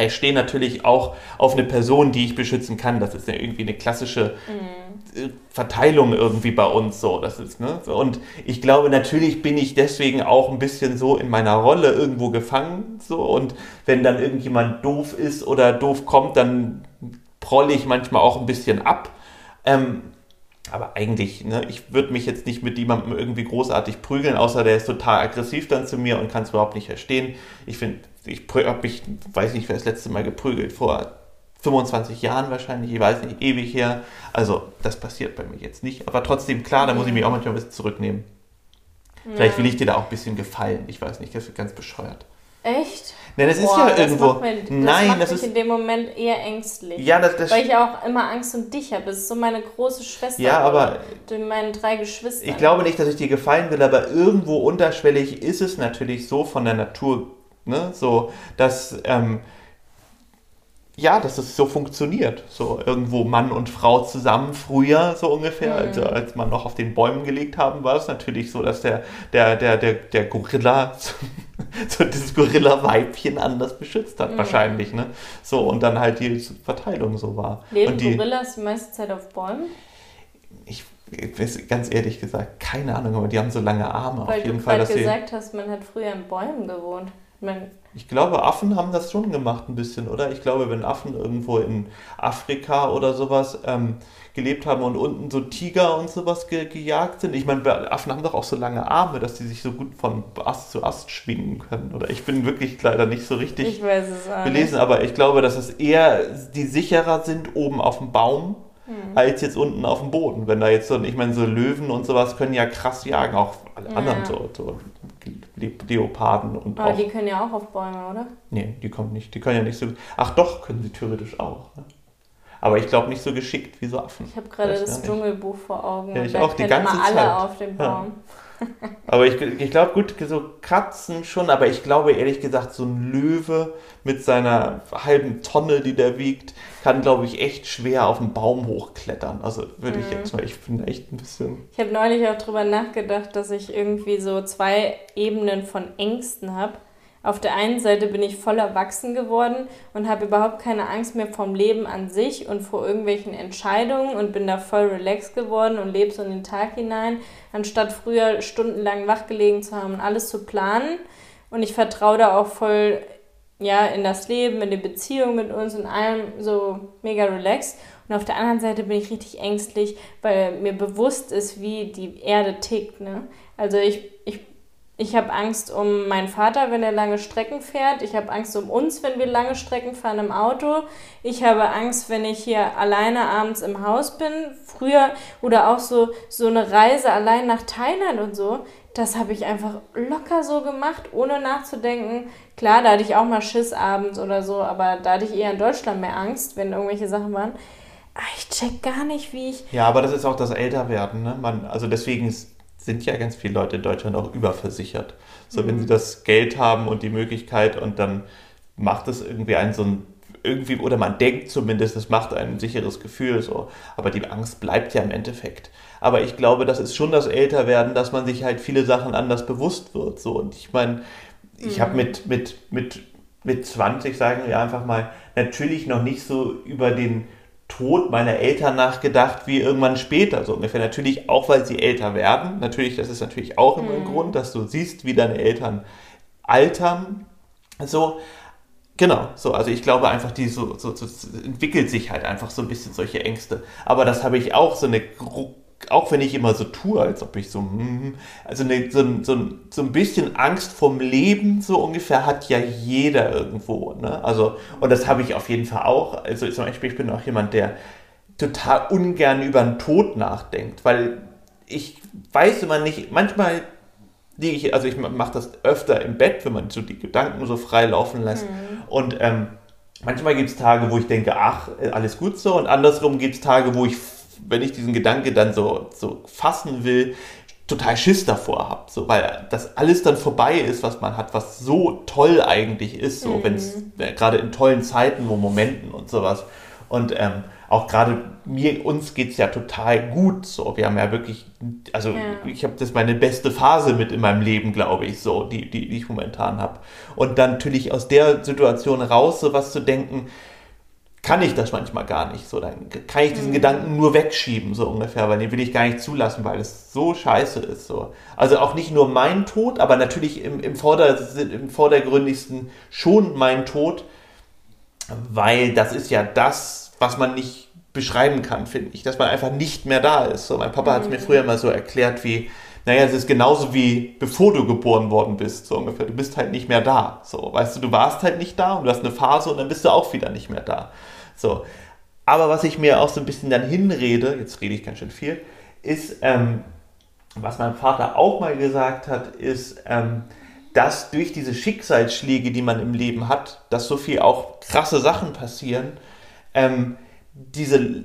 S1: ich stehe natürlich auch auf eine Person, die ich beschützen kann. Das ist ja irgendwie eine klassische mhm. Verteilung irgendwie bei uns so. Das ist, ne? Und ich glaube, natürlich bin ich deswegen auch ein bisschen so in meiner Rolle irgendwo gefangen. So. Und wenn dann irgendjemand doof ist oder doof kommt, dann prolle ich manchmal auch ein bisschen ab. Ähm, aber eigentlich, ne, ich würde mich jetzt nicht mit jemandem irgendwie großartig prügeln, außer der ist total aggressiv dann zu mir und kann es überhaupt nicht verstehen. Ich finde, ich habe mich, weiß nicht, wer das letzte Mal geprügelt, vor 25 Jahren wahrscheinlich, ich weiß nicht, ewig her. Also das passiert bei mir jetzt nicht. Aber trotzdem, klar, da muss ich mich auch manchmal ein bisschen zurücknehmen. Ja. Vielleicht will ich dir da auch ein bisschen gefallen. Ich weiß nicht, das wird ganz bescheuert.
S2: Echt?
S1: Nein, das Boah, ist ja irgendwo. Das macht, mir, das Nein,
S2: macht
S1: das
S2: mich
S1: ist
S2: in dem Moment eher ängstlich.
S1: Ja, das, das
S2: Weil ich auch immer Angst um dich habe. Das ist so meine große Schwester.
S1: Ja, aber.
S2: Meinen drei Geschwistern.
S1: Ich glaube nicht, dass ich dir gefallen will, aber irgendwo unterschwellig ist es natürlich so von der Natur, ne, so, dass. Ähm, ja, dass es so funktioniert. So irgendwo Mann und Frau zusammen früher, so ungefähr. Mhm. Also als man noch auf den Bäumen gelegt haben, war es natürlich so, dass der, der, der, der, der Gorilla, [LAUGHS] so dieses Gorilla-Weibchen anders beschützt hat, mhm. wahrscheinlich. Ne? So, und dann halt die Verteilung so war.
S2: Leben
S1: und
S2: die, Gorillas die meiste Zeit auf Bäumen?
S1: Ich ganz ehrlich gesagt, keine Ahnung, aber die haben so lange Arme
S2: Weil
S1: auf jeden
S2: du
S1: Fall.
S2: Weil du gesagt hast, man hat früher in Bäumen gewohnt. Man
S1: ich glaube, Affen haben das schon gemacht ein bisschen, oder? Ich glaube, wenn Affen irgendwo in Afrika oder sowas ähm, gelebt haben und unten so Tiger und sowas ge gejagt sind. Ich meine, Affen haben doch auch so lange Arme, dass die sich so gut von Ast zu Ast schwingen können. Oder ich bin wirklich leider nicht so richtig belesen, aber ich glaube, dass es eher die sicherer sind oben auf dem Baum hm. als jetzt unten auf dem Boden. Wenn da jetzt so, ich meine, so Löwen und sowas können ja krass jagen, auch alle ja. anderen so, so Leoparden und
S2: Aber auch, die können ja auch auf Bäume, oder?
S1: Nee, die kommen nicht. Die können ja nicht so. Ach doch, können sie theoretisch auch. Ne? Aber ich glaube nicht so geschickt wie so Affen.
S2: Ich habe gerade das Dschungelbuch vor Augen.
S1: Ja, ich auch die ganze
S2: immer alle
S1: Zeit.
S2: auf dem Baum. Ja.
S1: Aber ich, ich glaube, gut, so Katzen schon, aber ich glaube ehrlich gesagt, so ein Löwe mit seiner halben Tonne, die der wiegt, kann, glaube ich, echt schwer auf den Baum hochklettern. Also würde mhm. ich jetzt mal, ich finde echt ein bisschen.
S2: Ich habe neulich auch drüber nachgedacht, dass ich irgendwie so zwei Ebenen von Ängsten habe. Auf der einen Seite bin ich voll erwachsen geworden und habe überhaupt keine Angst mehr vom Leben an sich und vor irgendwelchen Entscheidungen und bin da voll relaxed geworden und lebe so in den Tag hinein, anstatt früher stundenlang wachgelegen zu haben und alles zu planen. Und ich vertraue da auch voll ja, in das Leben, in die Beziehung mit uns und allem so mega relaxed. Und auf der anderen Seite bin ich richtig ängstlich, weil mir bewusst ist, wie die Erde tickt. Ne? Also ich, ich ich habe Angst um meinen Vater, wenn er lange Strecken fährt. Ich habe Angst um uns, wenn wir lange Strecken fahren im Auto. Ich habe Angst, wenn ich hier alleine abends im Haus bin. Früher oder auch so, so eine Reise allein nach Thailand und so. Das habe ich einfach locker so gemacht, ohne nachzudenken. Klar, da hatte ich auch mal Schiss abends oder so, aber da hatte ich eher in Deutschland mehr Angst, wenn irgendwelche Sachen waren. Ah, ich check gar nicht, wie ich.
S1: Ja, aber das ist auch das Älterwerden. Ne? Man, also deswegen ist sind ja ganz viele Leute in Deutschland auch überversichert. So, mhm. wenn sie das Geld haben und die Möglichkeit und dann macht es irgendwie einen so ein irgendwie, oder man denkt zumindest, es macht ein sicheres Gefühl so. Aber die Angst bleibt ja im Endeffekt. Aber ich glaube, das ist schon das Älterwerden, dass man sich halt viele Sachen anders bewusst wird. So. Und ich meine, ich mhm. habe mit, mit, mit, mit 20, sagen wir einfach mal, natürlich noch nicht so über den Tod meiner Eltern nachgedacht wie irgendwann später, so ungefähr. Natürlich auch, weil sie älter werden. Natürlich, das ist natürlich auch immer ein mhm. Grund, dass du siehst, wie deine Eltern altern. So, Genau, so, also ich glaube einfach, die so, so, so, entwickelt sich halt einfach so ein bisschen solche Ängste. Aber das habe ich auch so eine, auch wenn ich immer so tue, als ob ich so, hm, also eine, so, so, so ein bisschen Angst vom Leben, so ungefähr, hat ja jeder irgendwo. Ne? Also, und das habe ich auf jeden Fall auch. Also zum Beispiel, ich bin auch jemand, der total ungern über den Tod nachdenkt, weil ich weiß immer nicht, manchmal liege ich, also ich mache das öfter im Bett, wenn man so die Gedanken so frei laufen lässt. Mhm. Und ähm, manchmal gibt es Tage, wo ich denke, ach, alles gut so. Und andersrum gibt es Tage, wo ich, wenn ich diesen Gedanke dann so, so fassen will, total Schiss davor habe. So, weil das alles dann vorbei ist, was man hat, was so toll eigentlich ist, so mhm. wenn es äh, gerade in tollen Zeiten, wo Momenten und sowas. Und ähm, auch gerade mir, uns geht es ja total gut. So, wir haben ja wirklich, also ja. ich habe das meine beste Phase mit in meinem Leben, glaube ich, so, die, die, die ich momentan habe. Und dann natürlich aus der Situation raus, so was zu denken, kann ich das manchmal gar nicht. So, dann kann ich diesen mhm. Gedanken nur wegschieben, so ungefähr, weil den will ich gar nicht zulassen, weil es so scheiße ist. So. Also auch nicht nur mein Tod, aber natürlich im, im, Vorder-, im vordergründigsten schon mein Tod, weil das ist ja das, was man nicht beschreiben kann, finde ich, dass man einfach nicht mehr da ist. So, mein Papa hat es mir mhm. früher mal so erklärt wie, naja, es ist genauso wie bevor du geboren worden bist, so ungefähr. Du bist halt nicht mehr da. So, weißt du, du warst halt nicht da und du hast eine Phase und dann bist du auch wieder nicht mehr da. So. Aber was ich mir auch so ein bisschen dann hinrede, jetzt rede ich ganz schön viel, ist, ähm, was mein Vater auch mal gesagt hat, ist, ähm, dass durch diese Schicksalsschläge, die man im Leben hat, dass so viel auch krasse Sachen passieren, ähm, diese,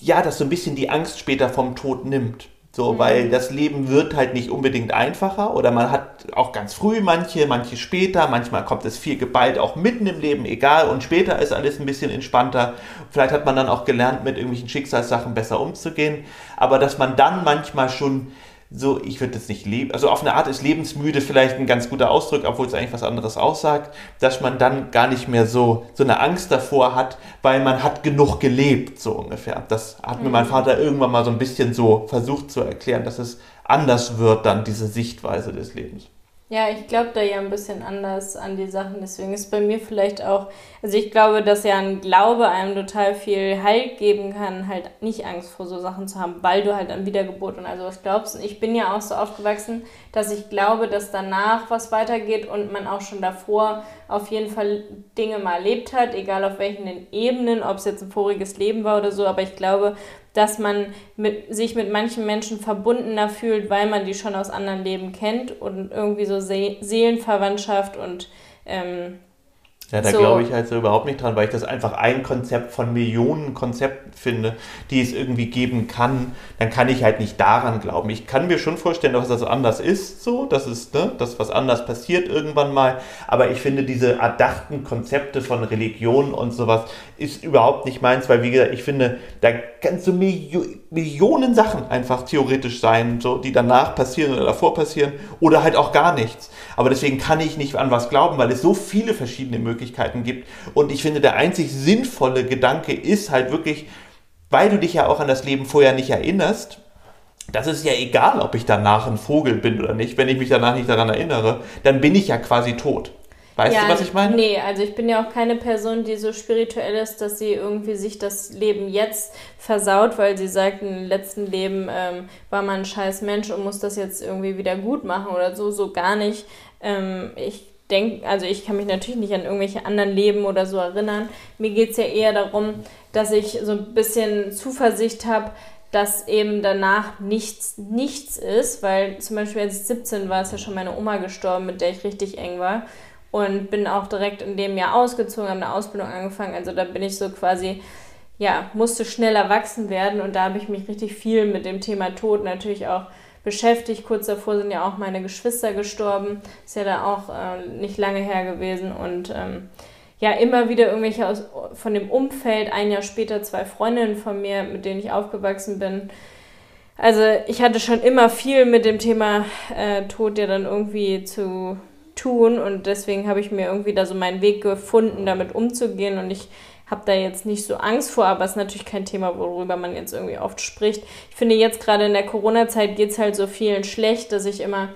S1: ja, das so ein bisschen die Angst später vom Tod nimmt. So, mhm. weil das Leben wird halt nicht unbedingt einfacher oder man hat auch ganz früh manche, manche später, manchmal kommt es viel geballt auch mitten im Leben, egal, und später ist alles ein bisschen entspannter. Vielleicht hat man dann auch gelernt, mit irgendwelchen Schicksalssachen besser umzugehen, aber dass man dann manchmal schon so, ich würde das nicht leben, also auf eine Art ist lebensmüde vielleicht ein ganz guter Ausdruck, obwohl es eigentlich was anderes aussagt, dass man dann gar nicht mehr so, so eine Angst davor hat, weil man hat genug gelebt, so ungefähr. Das hat mhm. mir mein mhm. Vater irgendwann mal so ein bisschen so versucht zu erklären, dass es anders wird dann, diese Sichtweise des Lebens.
S2: Ja, ich glaube da ja ein bisschen anders an die Sachen. Deswegen ist bei mir vielleicht auch, also ich glaube, dass ja ein Glaube einem total viel Halt geben kann, halt nicht Angst vor so Sachen zu haben, weil du halt an Wiedergeburt und also was glaubst. Und ich bin ja auch so aufgewachsen, dass ich glaube, dass danach was weitergeht und man auch schon davor auf jeden Fall Dinge mal erlebt hat, egal auf welchen Ebenen, ob es jetzt ein voriges Leben war oder so. Aber ich glaube, dass man mit, sich mit manchen Menschen verbundener fühlt, weil man die schon aus anderen Leben kennt und irgendwie so See Seelenverwandtschaft und ähm,
S1: ja, da so. glaube ich halt so überhaupt nicht dran, weil ich das einfach ein Konzept von Millionen Konzepten finde, die es irgendwie geben kann. Dann kann ich halt nicht daran glauben. Ich kann mir schon vorstellen, dass das anders ist, so, dass es, ne, dass was anders passiert irgendwann mal. Aber ich finde diese erdachten Konzepte von Religion und sowas ist überhaupt nicht meins, weil wie gesagt, ich finde, da kannst du Milio Millionen Sachen einfach theoretisch sein, so, die danach passieren oder davor passieren oder halt auch gar nichts. Aber deswegen kann ich nicht an was glauben, weil es so viele verschiedene Möglichkeiten gibt. Und ich finde, der einzig sinnvolle Gedanke ist halt wirklich, weil du dich ja auch an das Leben vorher nicht erinnerst, das ist ja egal, ob ich danach ein Vogel bin oder nicht. Wenn ich mich danach nicht daran erinnere, dann bin ich ja quasi tot. Weißt ja, du, was ich meine?
S2: Nee, also ich bin ja auch keine Person, die so spirituell ist, dass sie irgendwie sich das Leben jetzt versaut, weil sie sagt, im letzten Leben ähm, war man ein scheiß Mensch und muss das jetzt irgendwie wieder gut machen oder so, so gar nicht. Ähm, ich denke, also ich kann mich natürlich nicht an irgendwelche anderen Leben oder so erinnern. Mir geht es ja eher darum, dass ich so ein bisschen Zuversicht habe, dass eben danach nichts, nichts ist, weil zum Beispiel als ich 17 war, ist ja schon meine Oma gestorben, mit der ich richtig eng war und bin auch direkt in dem Jahr ausgezogen, habe eine Ausbildung angefangen. Also da bin ich so quasi, ja, musste schnell erwachsen werden und da habe ich mich richtig viel mit dem Thema Tod natürlich auch beschäftigt. Kurz davor sind ja auch meine Geschwister gestorben. Ist ja da auch äh, nicht lange her gewesen und ähm, ja, immer wieder irgendwelche aus, von dem Umfeld. Ein Jahr später zwei Freundinnen von mir, mit denen ich aufgewachsen bin. Also ich hatte schon immer viel mit dem Thema äh, Tod ja dann irgendwie zu tun und deswegen habe ich mir irgendwie da so meinen Weg gefunden, damit umzugehen und ich habe da jetzt nicht so Angst vor, aber es ist natürlich kein Thema, worüber man jetzt irgendwie oft spricht. Ich finde jetzt gerade in der Corona-Zeit geht es halt so vielen schlecht, dass ich immer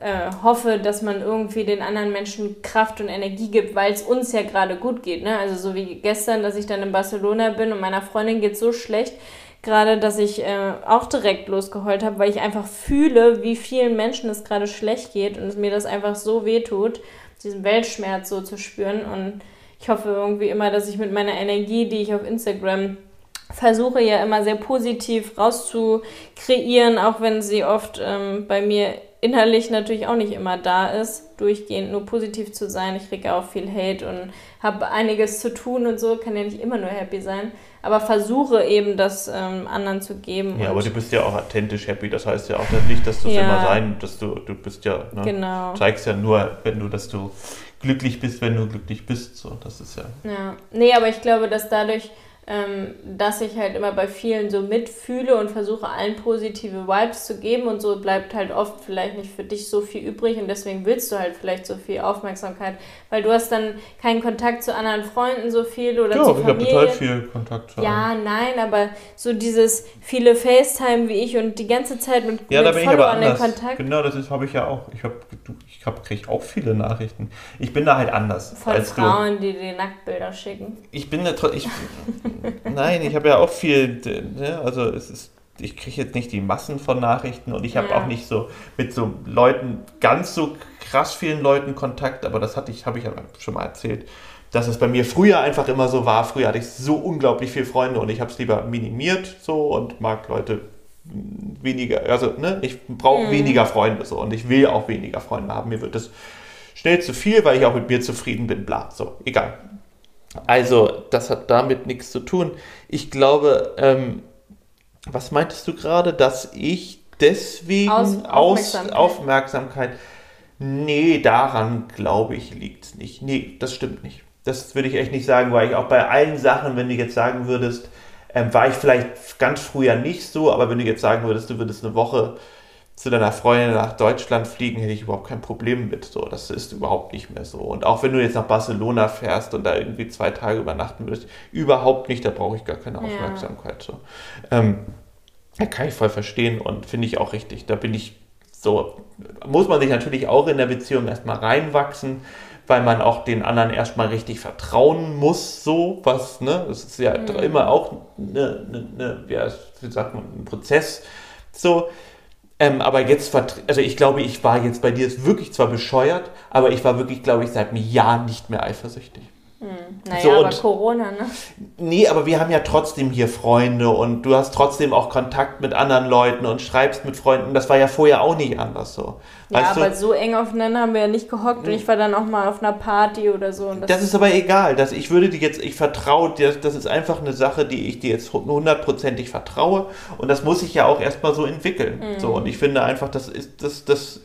S2: äh, hoffe, dass man irgendwie den anderen Menschen Kraft und Energie gibt, weil es uns ja gerade gut geht. Ne? Also so wie gestern, dass ich dann in Barcelona bin und meiner Freundin geht so schlecht, gerade, dass ich äh, auch direkt losgeheult habe, weil ich einfach fühle, wie vielen Menschen es gerade schlecht geht und es mir das einfach so wehtut, diesen Weltschmerz so zu spüren. Und ich hoffe irgendwie immer, dass ich mit meiner Energie, die ich auf Instagram versuche ja immer sehr positiv rauszukreieren, auch wenn sie oft ähm, bei mir innerlich natürlich auch nicht immer da ist, durchgehend nur positiv zu sein. Ich kriege auch viel Hate und habe einiges zu tun und so, kann ja nicht immer nur happy sein, aber versuche eben das ähm, anderen zu geben.
S1: Ja, aber du bist ja auch authentisch happy, das heißt ja auch nicht, dass du es ja. immer sein, dass du, du bist ja, ne,
S2: genau.
S1: zeigst ja nur, wenn du, dass du glücklich bist, wenn du glücklich bist, so, das ist ja.
S2: Ja, nee, aber ich glaube, dass dadurch ähm, dass ich halt immer bei vielen so mitfühle und versuche allen positive Vibes zu geben und so bleibt halt oft vielleicht nicht für dich so viel übrig und deswegen willst du halt vielleicht so viel Aufmerksamkeit, weil du hast dann keinen Kontakt zu anderen Freunden so viel oder
S1: ja,
S2: zu
S1: ich habe total viel Kontakt
S2: zu Ja, nein, aber so dieses viele FaceTime wie ich und die ganze Zeit mit,
S1: ja, mit da bin ich aber anders. Kontakt. Genau, das habe ich ja auch. Ich habe ich hab, kriege auch viele Nachrichten. Ich bin da halt anders
S2: Von als Frauen, du. die dir Nacktbilder schicken.
S1: Ich bin da ich [LAUGHS] [LAUGHS] Nein, ich habe ja auch viel, ne? also es ist, ich kriege jetzt nicht die Massen von Nachrichten und ich habe ja. auch nicht so mit so Leuten, ganz so krass vielen Leuten Kontakt, aber das hatte ich, habe ich ja schon mal erzählt, dass es bei mir früher einfach immer so war. Früher hatte ich so unglaublich viele Freunde und ich habe es lieber minimiert so und mag Leute weniger, also ne, ich brauche mhm. weniger Freunde so und ich will auch weniger Freunde haben. Mir wird das schnell zu viel, weil ich auch mit mir zufrieden bin, bla, so, egal. Also, das hat damit nichts zu tun. Ich glaube, ähm, was meintest du gerade, dass ich deswegen aus Aufmerksamkeit. Aufmerksamkeit nee, daran glaube ich liegt es nicht. Nee, das stimmt nicht. Das würde ich echt nicht sagen, weil ich auch bei allen Sachen, wenn du jetzt sagen würdest, ähm, war ich vielleicht ganz früher nicht so, aber wenn du jetzt sagen würdest, du würdest eine Woche zu deiner Freundin nach Deutschland fliegen, hätte ich überhaupt kein Problem mit. So, das ist überhaupt nicht mehr so. Und auch wenn du jetzt nach Barcelona fährst und da irgendwie zwei Tage übernachten würdest, überhaupt nicht, da brauche ich gar keine Aufmerksamkeit. Ja. So. Ähm, kann ich voll verstehen und finde ich auch richtig. Da bin ich so, muss man sich natürlich auch in der Beziehung erstmal reinwachsen, weil man auch den anderen erstmal richtig vertrauen muss, so was, ne? Das ist ja mhm. immer auch eine, eine, eine, ja, wie sagt man, ein Prozess. So, ähm, aber jetzt, also ich glaube, ich war jetzt bei dir ist wirklich zwar bescheuert, aber ich war wirklich, glaube ich, seit einem Jahr nicht mehr eifersüchtig.
S2: Hm. Naja, so, aber Corona, ne?
S1: Nee, aber wir haben ja trotzdem hier Freunde und du hast trotzdem auch Kontakt mit anderen Leuten und schreibst mit Freunden. Das war ja vorher auch nicht anders so.
S2: Ja, weißt aber du? so eng aufeinander haben wir ja nicht gehockt und ich war dann auch mal auf einer Party oder so.
S1: das, das ist aber egal. Das, ich würde dir jetzt, ich vertraue dir, das ist einfach eine Sache, die ich dir jetzt hundertprozentig vertraue und das muss ich ja auch erstmal so entwickeln. Mhm. So, und ich finde einfach, das ist, das, das,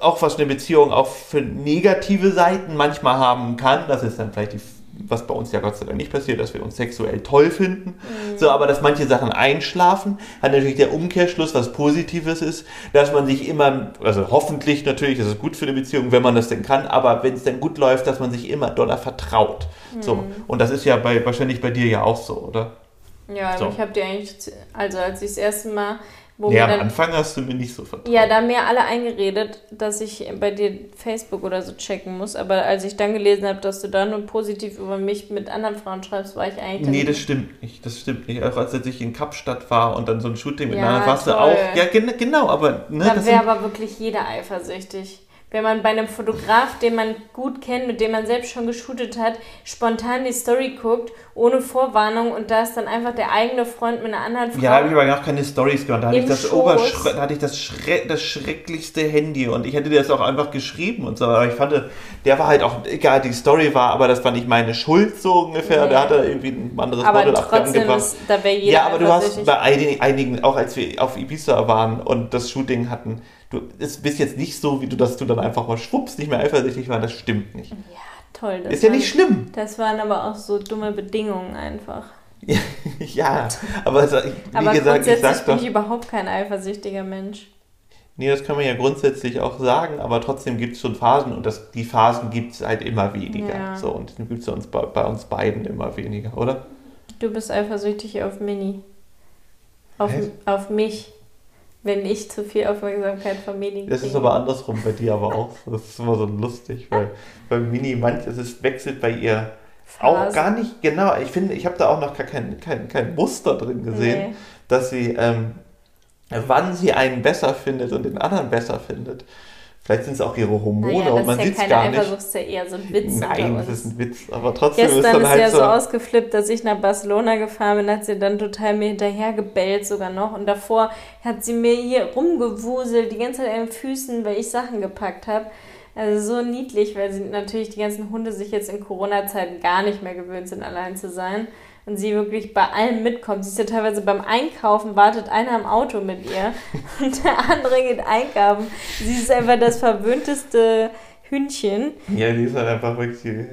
S1: auch was eine Beziehung auch für negative Seiten manchmal haben kann. Das ist dann vielleicht die, was bei uns ja Gott sei Dank nicht passiert, dass wir uns sexuell toll finden. Mhm. So, aber dass manche Sachen einschlafen, hat natürlich der Umkehrschluss, was Positives ist, dass man sich immer, also hoffentlich natürlich, das ist gut für eine Beziehung, wenn man das denn kann, aber wenn es dann gut läuft, dass man sich immer doller vertraut. Mhm. So, und das ist ja bei, wahrscheinlich bei dir ja auch so, oder?
S2: Ja, so. ich habe dir eigentlich, also als ich das erste Mal
S1: wo ja, am dann, Anfang hast du mir nicht so vertraut.
S2: Ja, da haben mir alle eingeredet, dass ich bei dir Facebook oder so checken muss. Aber als ich dann gelesen habe, dass du da nur positiv über mich mit anderen Frauen schreibst, war ich eigentlich.
S1: Nee, das stimmt nicht. Das stimmt nicht. Auch als ich in Kapstadt war und dann so ein Shooting ja, miteinander warst du auch. Ja, genau, aber.
S2: Ne, da wäre aber wirklich jeder eifersüchtig wenn man bei einem Fotograf, den man gut kennt, mit dem man selbst schon geshootet hat, spontan die Story guckt, ohne Vorwarnung und da ist dann einfach der eigene Freund mit einer anderen
S1: Frau. Ja, habe ich aber gar keine Stories gehört. Da hatte ich, das, da hatte ich das, Schre das schrecklichste Handy und ich hätte dir das auch einfach geschrieben und so. Aber ich fand, der war halt auch, egal, die Story war, aber das war nicht meine Schuld so ungefähr. Nee. Da hat er irgendwie ein anderes
S2: aber Model trotzdem ist, da wäre jeder
S1: Ja, aber du hast bei einigen, auch als wir auf Ibiza waren und das Shooting hatten, du bist jetzt nicht so, wie du, dass du dann einfach mal schwupps nicht mehr eifersüchtig war. Das stimmt nicht. Ja,
S2: toll.
S1: ist ja nicht schlimm.
S2: Das waren aber auch so dumme Bedingungen einfach.
S1: ja, [LAUGHS] aber wie
S2: aber gesagt, ich sag bin doch, ich überhaupt kein eifersüchtiger Mensch.
S1: Nee, das kann man ja grundsätzlich auch sagen, aber trotzdem gibt es schon Phasen und das, die Phasen gibt es halt immer weniger.
S2: Ja.
S1: So, und die gibt es uns, bei, bei uns beiden immer weniger, oder?
S2: Du bist eifersüchtig auf Mini. Auf, auf mich. Wenn ich zu viel Aufmerksamkeit von Mini
S1: Das ist
S2: kriege.
S1: aber andersrum bei dir aber auch. Das ist immer so lustig, weil bei Mini manches es wechselt bei ihr auch
S2: Phasen.
S1: gar nicht genau. Ich finde, ich habe da auch noch gar kein, kein, kein Muster drin gesehen,
S2: Nee.
S1: dass sie, ähm, wann sie einen besser findet und den anderen besser findet. Vielleicht sind es auch ihre Hormone
S2: Naja,
S1: und man
S2: ist
S1: sieht es gar nicht.
S2: Das ist ja eher so ein Witz
S1: Nein, das ist ein Witz. Aber trotzdem ist
S2: Gestern
S1: dann
S2: ist
S1: halt
S2: ja so
S1: so.
S2: ausgeflippt, dass ich nach Barcelona gefahren bin, hat sie dann total mir hinterher gebellt sogar noch. Und davor hat sie mir hier rumgewuselt, die ganze Zeit an den Füßen, weil ich Sachen gepackt habe. Also so niedlich, weil sie natürlich die ganzen Hunde sich jetzt in Corona-Zeiten gar nicht mehr gewöhnt sind, allein zu sein. Und sie wirklich bei allem mitkommt. Sie ist ja teilweise beim Einkaufen, wartet einer im Auto mit ihr [LAUGHS] und der andere geht einkaufen. Sie ist einfach das verwöhnteste Hündchen.
S1: Ja, die ist halt einfach wirklich. Ja.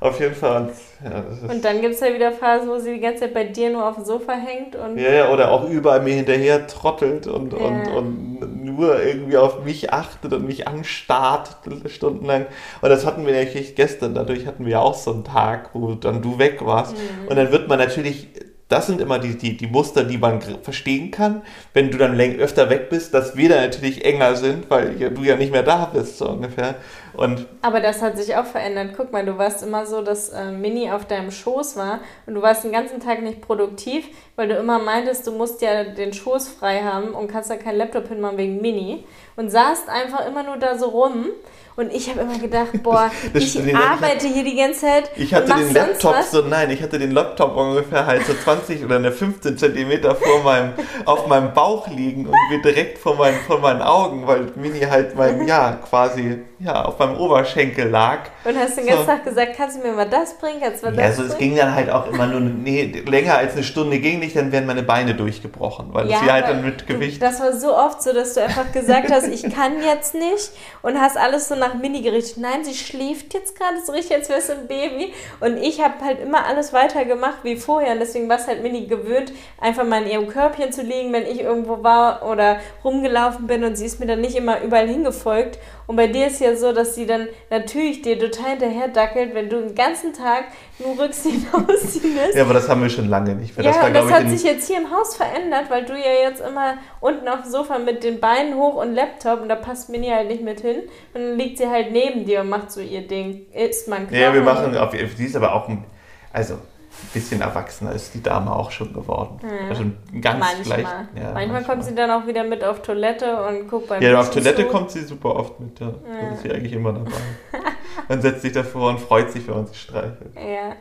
S1: Auf jeden Fall. Ja,
S2: Und dann gibt es ja wieder Phasen, wo sie die ganze Zeit bei dir nur auf dem Sofa hängt und
S1: Ja, ja, oder auch überall mir hinterher trottelt und, und,
S2: Ja.
S1: und nur irgendwie auf mich achtet und mich anstarrt stundenlang. Und das hatten wir natürlich gestern, dadurch hatten wir auch so einen Tag, wo dann du weg warst.
S2: Mhm.
S1: Und dann wird man natürlich, das sind immer die, die, die Muster, die man verstehen kann, wenn du dann öfter weg bist, dass wir dann natürlich enger sind, weil du ja nicht mehr da bist, so ungefähr. Und
S2: Aber das hat sich auch verändert. Guck mal, du warst immer so, dass äh, Mini auf deinem Schoß war und du warst den ganzen Tag nicht produktiv, weil du immer meintest, du musst ja den Schoß frei haben und kannst da keinen Laptop hinmachen wegen Mini und saßt einfach immer nur da so rum. Und ich habe immer gedacht, [LAUGHS] boah,
S1: Das
S2: ich
S1: stimmt, ich
S2: arbeite hier die ganze Zeit.
S1: Ich hatte den Laptop so, nein, ich hatte den Laptop ungefähr halt so 20 oder eine 15 Zentimeter vor meinem, auf meinem Bauch liegen und wir direkt vor meinen, vor meinen Augen, weil Mini halt mein, ja, quasi, ja, auf meinem Oberschenkel lag.
S2: Und hast den ganzen
S1: So.
S2: Tag gesagt, kannst du mir mal das bringen, kannst du mal
S1: Ja,
S2: das
S1: also es
S2: bringen?
S1: ging dann halt auch immer nur, nee, länger als eine Stunde ging nicht, dann wären meine Beine durchgebrochen, weil sie halt
S2: aber
S1: dann mit Gewicht.
S2: Du, das war so oft so, dass du einfach gesagt hast, ich kann jetzt nicht und hast alles so nach Mini gerichtet. Nein, sie schläft jetzt gerade so richtig, als wäre es ein Baby. Und ich habe halt immer alles weitergemacht wie vorher. Und deswegen war es halt Mini gewöhnt, einfach mal in ihrem Körbchen zu liegen, wenn ich irgendwo war oder rumgelaufen bin. Und sie ist mir dann nicht immer überall hingefolgt. Und bei dir ist ja so, dass sie dann natürlich dir total hinterher dackelt, wenn du den ganzen Tag nur Rücksicht [LAUGHS] ausziehen lässt.
S1: Ja, aber das haben wir schon lange nicht mehr.
S2: Ja,
S1: das war,
S2: und das hat sich jetzt hier im Haus verändert, weil du ja jetzt immer unten auf dem Sofa mit den Beinen hoch und Laptop und da passt Mini halt nicht mit hin. Und dann liegt sie halt neben dir und macht so ihr Ding. Ist man
S1: Ja, wir machen, auf, sie ist aber auch ein, also bisschen erwachsener ist die Dame auch schon geworden. Also ganz
S2: Manchmal.
S1: leicht. Ja,
S2: manchmal, kommt sie dann auch wieder mit auf Toilette und guckt beim
S1: Ja, auf Toilette
S2: zu.
S1: kommt sie super oft mit. Ja. Da ist sie eigentlich immer dabei. Man setzt sich davor und freut sich, wenn man sie streichelt.
S2: Ja.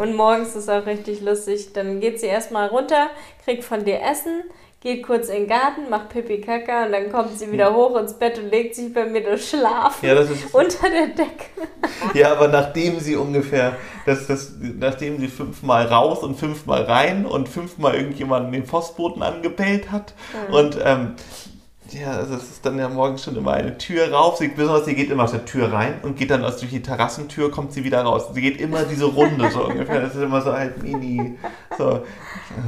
S2: Und morgens ist auch richtig lustig. Dann geht sie erstmal runter, kriegt von dir Essen, geht kurz in den Garten, macht Pipi Kaka und dann kommt sie wieder hoch ins Bett und legt sich bei mir das Schlafen
S1: Ja, das ist.
S2: unter der Decke.
S1: Ja, aber nachdem sie ungefähr, das, das, nachdem sie fünfmal raus und fünfmal rein und fünfmal irgendjemanden den Postboten angebellt hat und ähm, ja, also es ist dann ja morgens schon immer eine Tür rauf. Sie, besonders sie geht immer aus der Tür rein und geht dann aus durch die Terrassentür, kommt sie wieder raus. Sie geht immer diese Runde so ungefähr. Das ist immer so halt mini. So.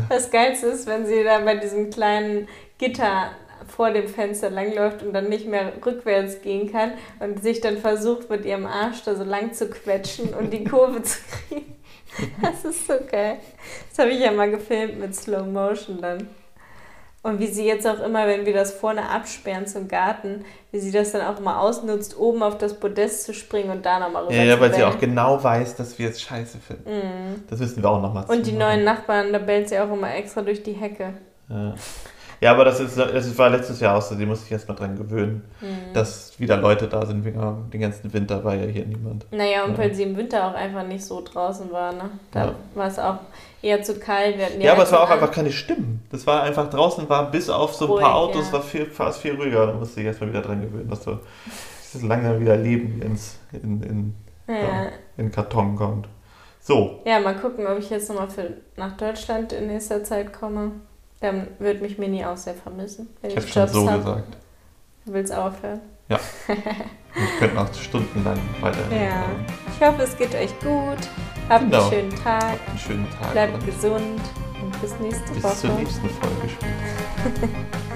S2: Das Geilste ist, wenn sie da bei diesem kleinen Gitter vor dem Fenster langläuft und dann nicht mehr rückwärts gehen kann und sich dann versucht, mit ihrem Arsch da so lang zu quetschen und die Kurve zu kriegen. Das ist so geil. Das habe ich ja mal gefilmt mit Slow Motion dann. Und wie sie jetzt auch immer, wenn wir das vorne absperren zum Garten, wie sie das dann auch immer ausnutzt, oben auf das Podest zu springen und da nochmal rüber
S1: Ja, ja, weil sie auch genau weiß, dass wir es scheiße finden. Das müssen wir auch nochmal
S2: Und die neuen Nachbarn, da bellt sie auch immer extra durch die Hecke.
S1: Ja. Ja, aber das, ist, das war letztes Jahr auch so, die musste ich erst mal dran gewöhnen,
S2: Mhm.
S1: dass wieder Leute da sind. Den ganzen Winter war ja hier niemand.
S2: Naja, und
S1: Ja.
S2: weil sie im Winter auch einfach nicht so draußen war, ne? Da
S1: Ja.
S2: war es auch eher zu kalt. Hatten
S1: Ja, aber es war auch einfach keine Stimmen. Das war einfach draußen, war bis auf so ein
S2: Ruhig,
S1: paar Autos,
S2: ja.
S1: war viel, fast viel ruhiger. Da musste ich erst mal wieder dran gewöhnen, dass so dieses lange wieder Leben ins, in, in,
S2: Ja.
S1: in Karton kommt. So,
S2: ja, mal gucken, ob ich jetzt nochmal für nach Deutschland in nächster Zeit komme. Dann wird mich Mini auch sehr vermissen, wenn
S1: ich habe schon so gesagt.
S2: Du willst aufhören?
S1: Ich könnte noch stundenlang weiter.
S2: Ja. [LAUGHS] Ich hoffe, es geht euch gut. Habt
S1: Genau.
S2: einen schönen Tag.
S1: Einen schönen Tag.
S2: Bleibt
S1: und
S2: gesund und bis nächste
S1: bis
S2: Woche.
S1: zur nächsten Folge später. [LAUGHS]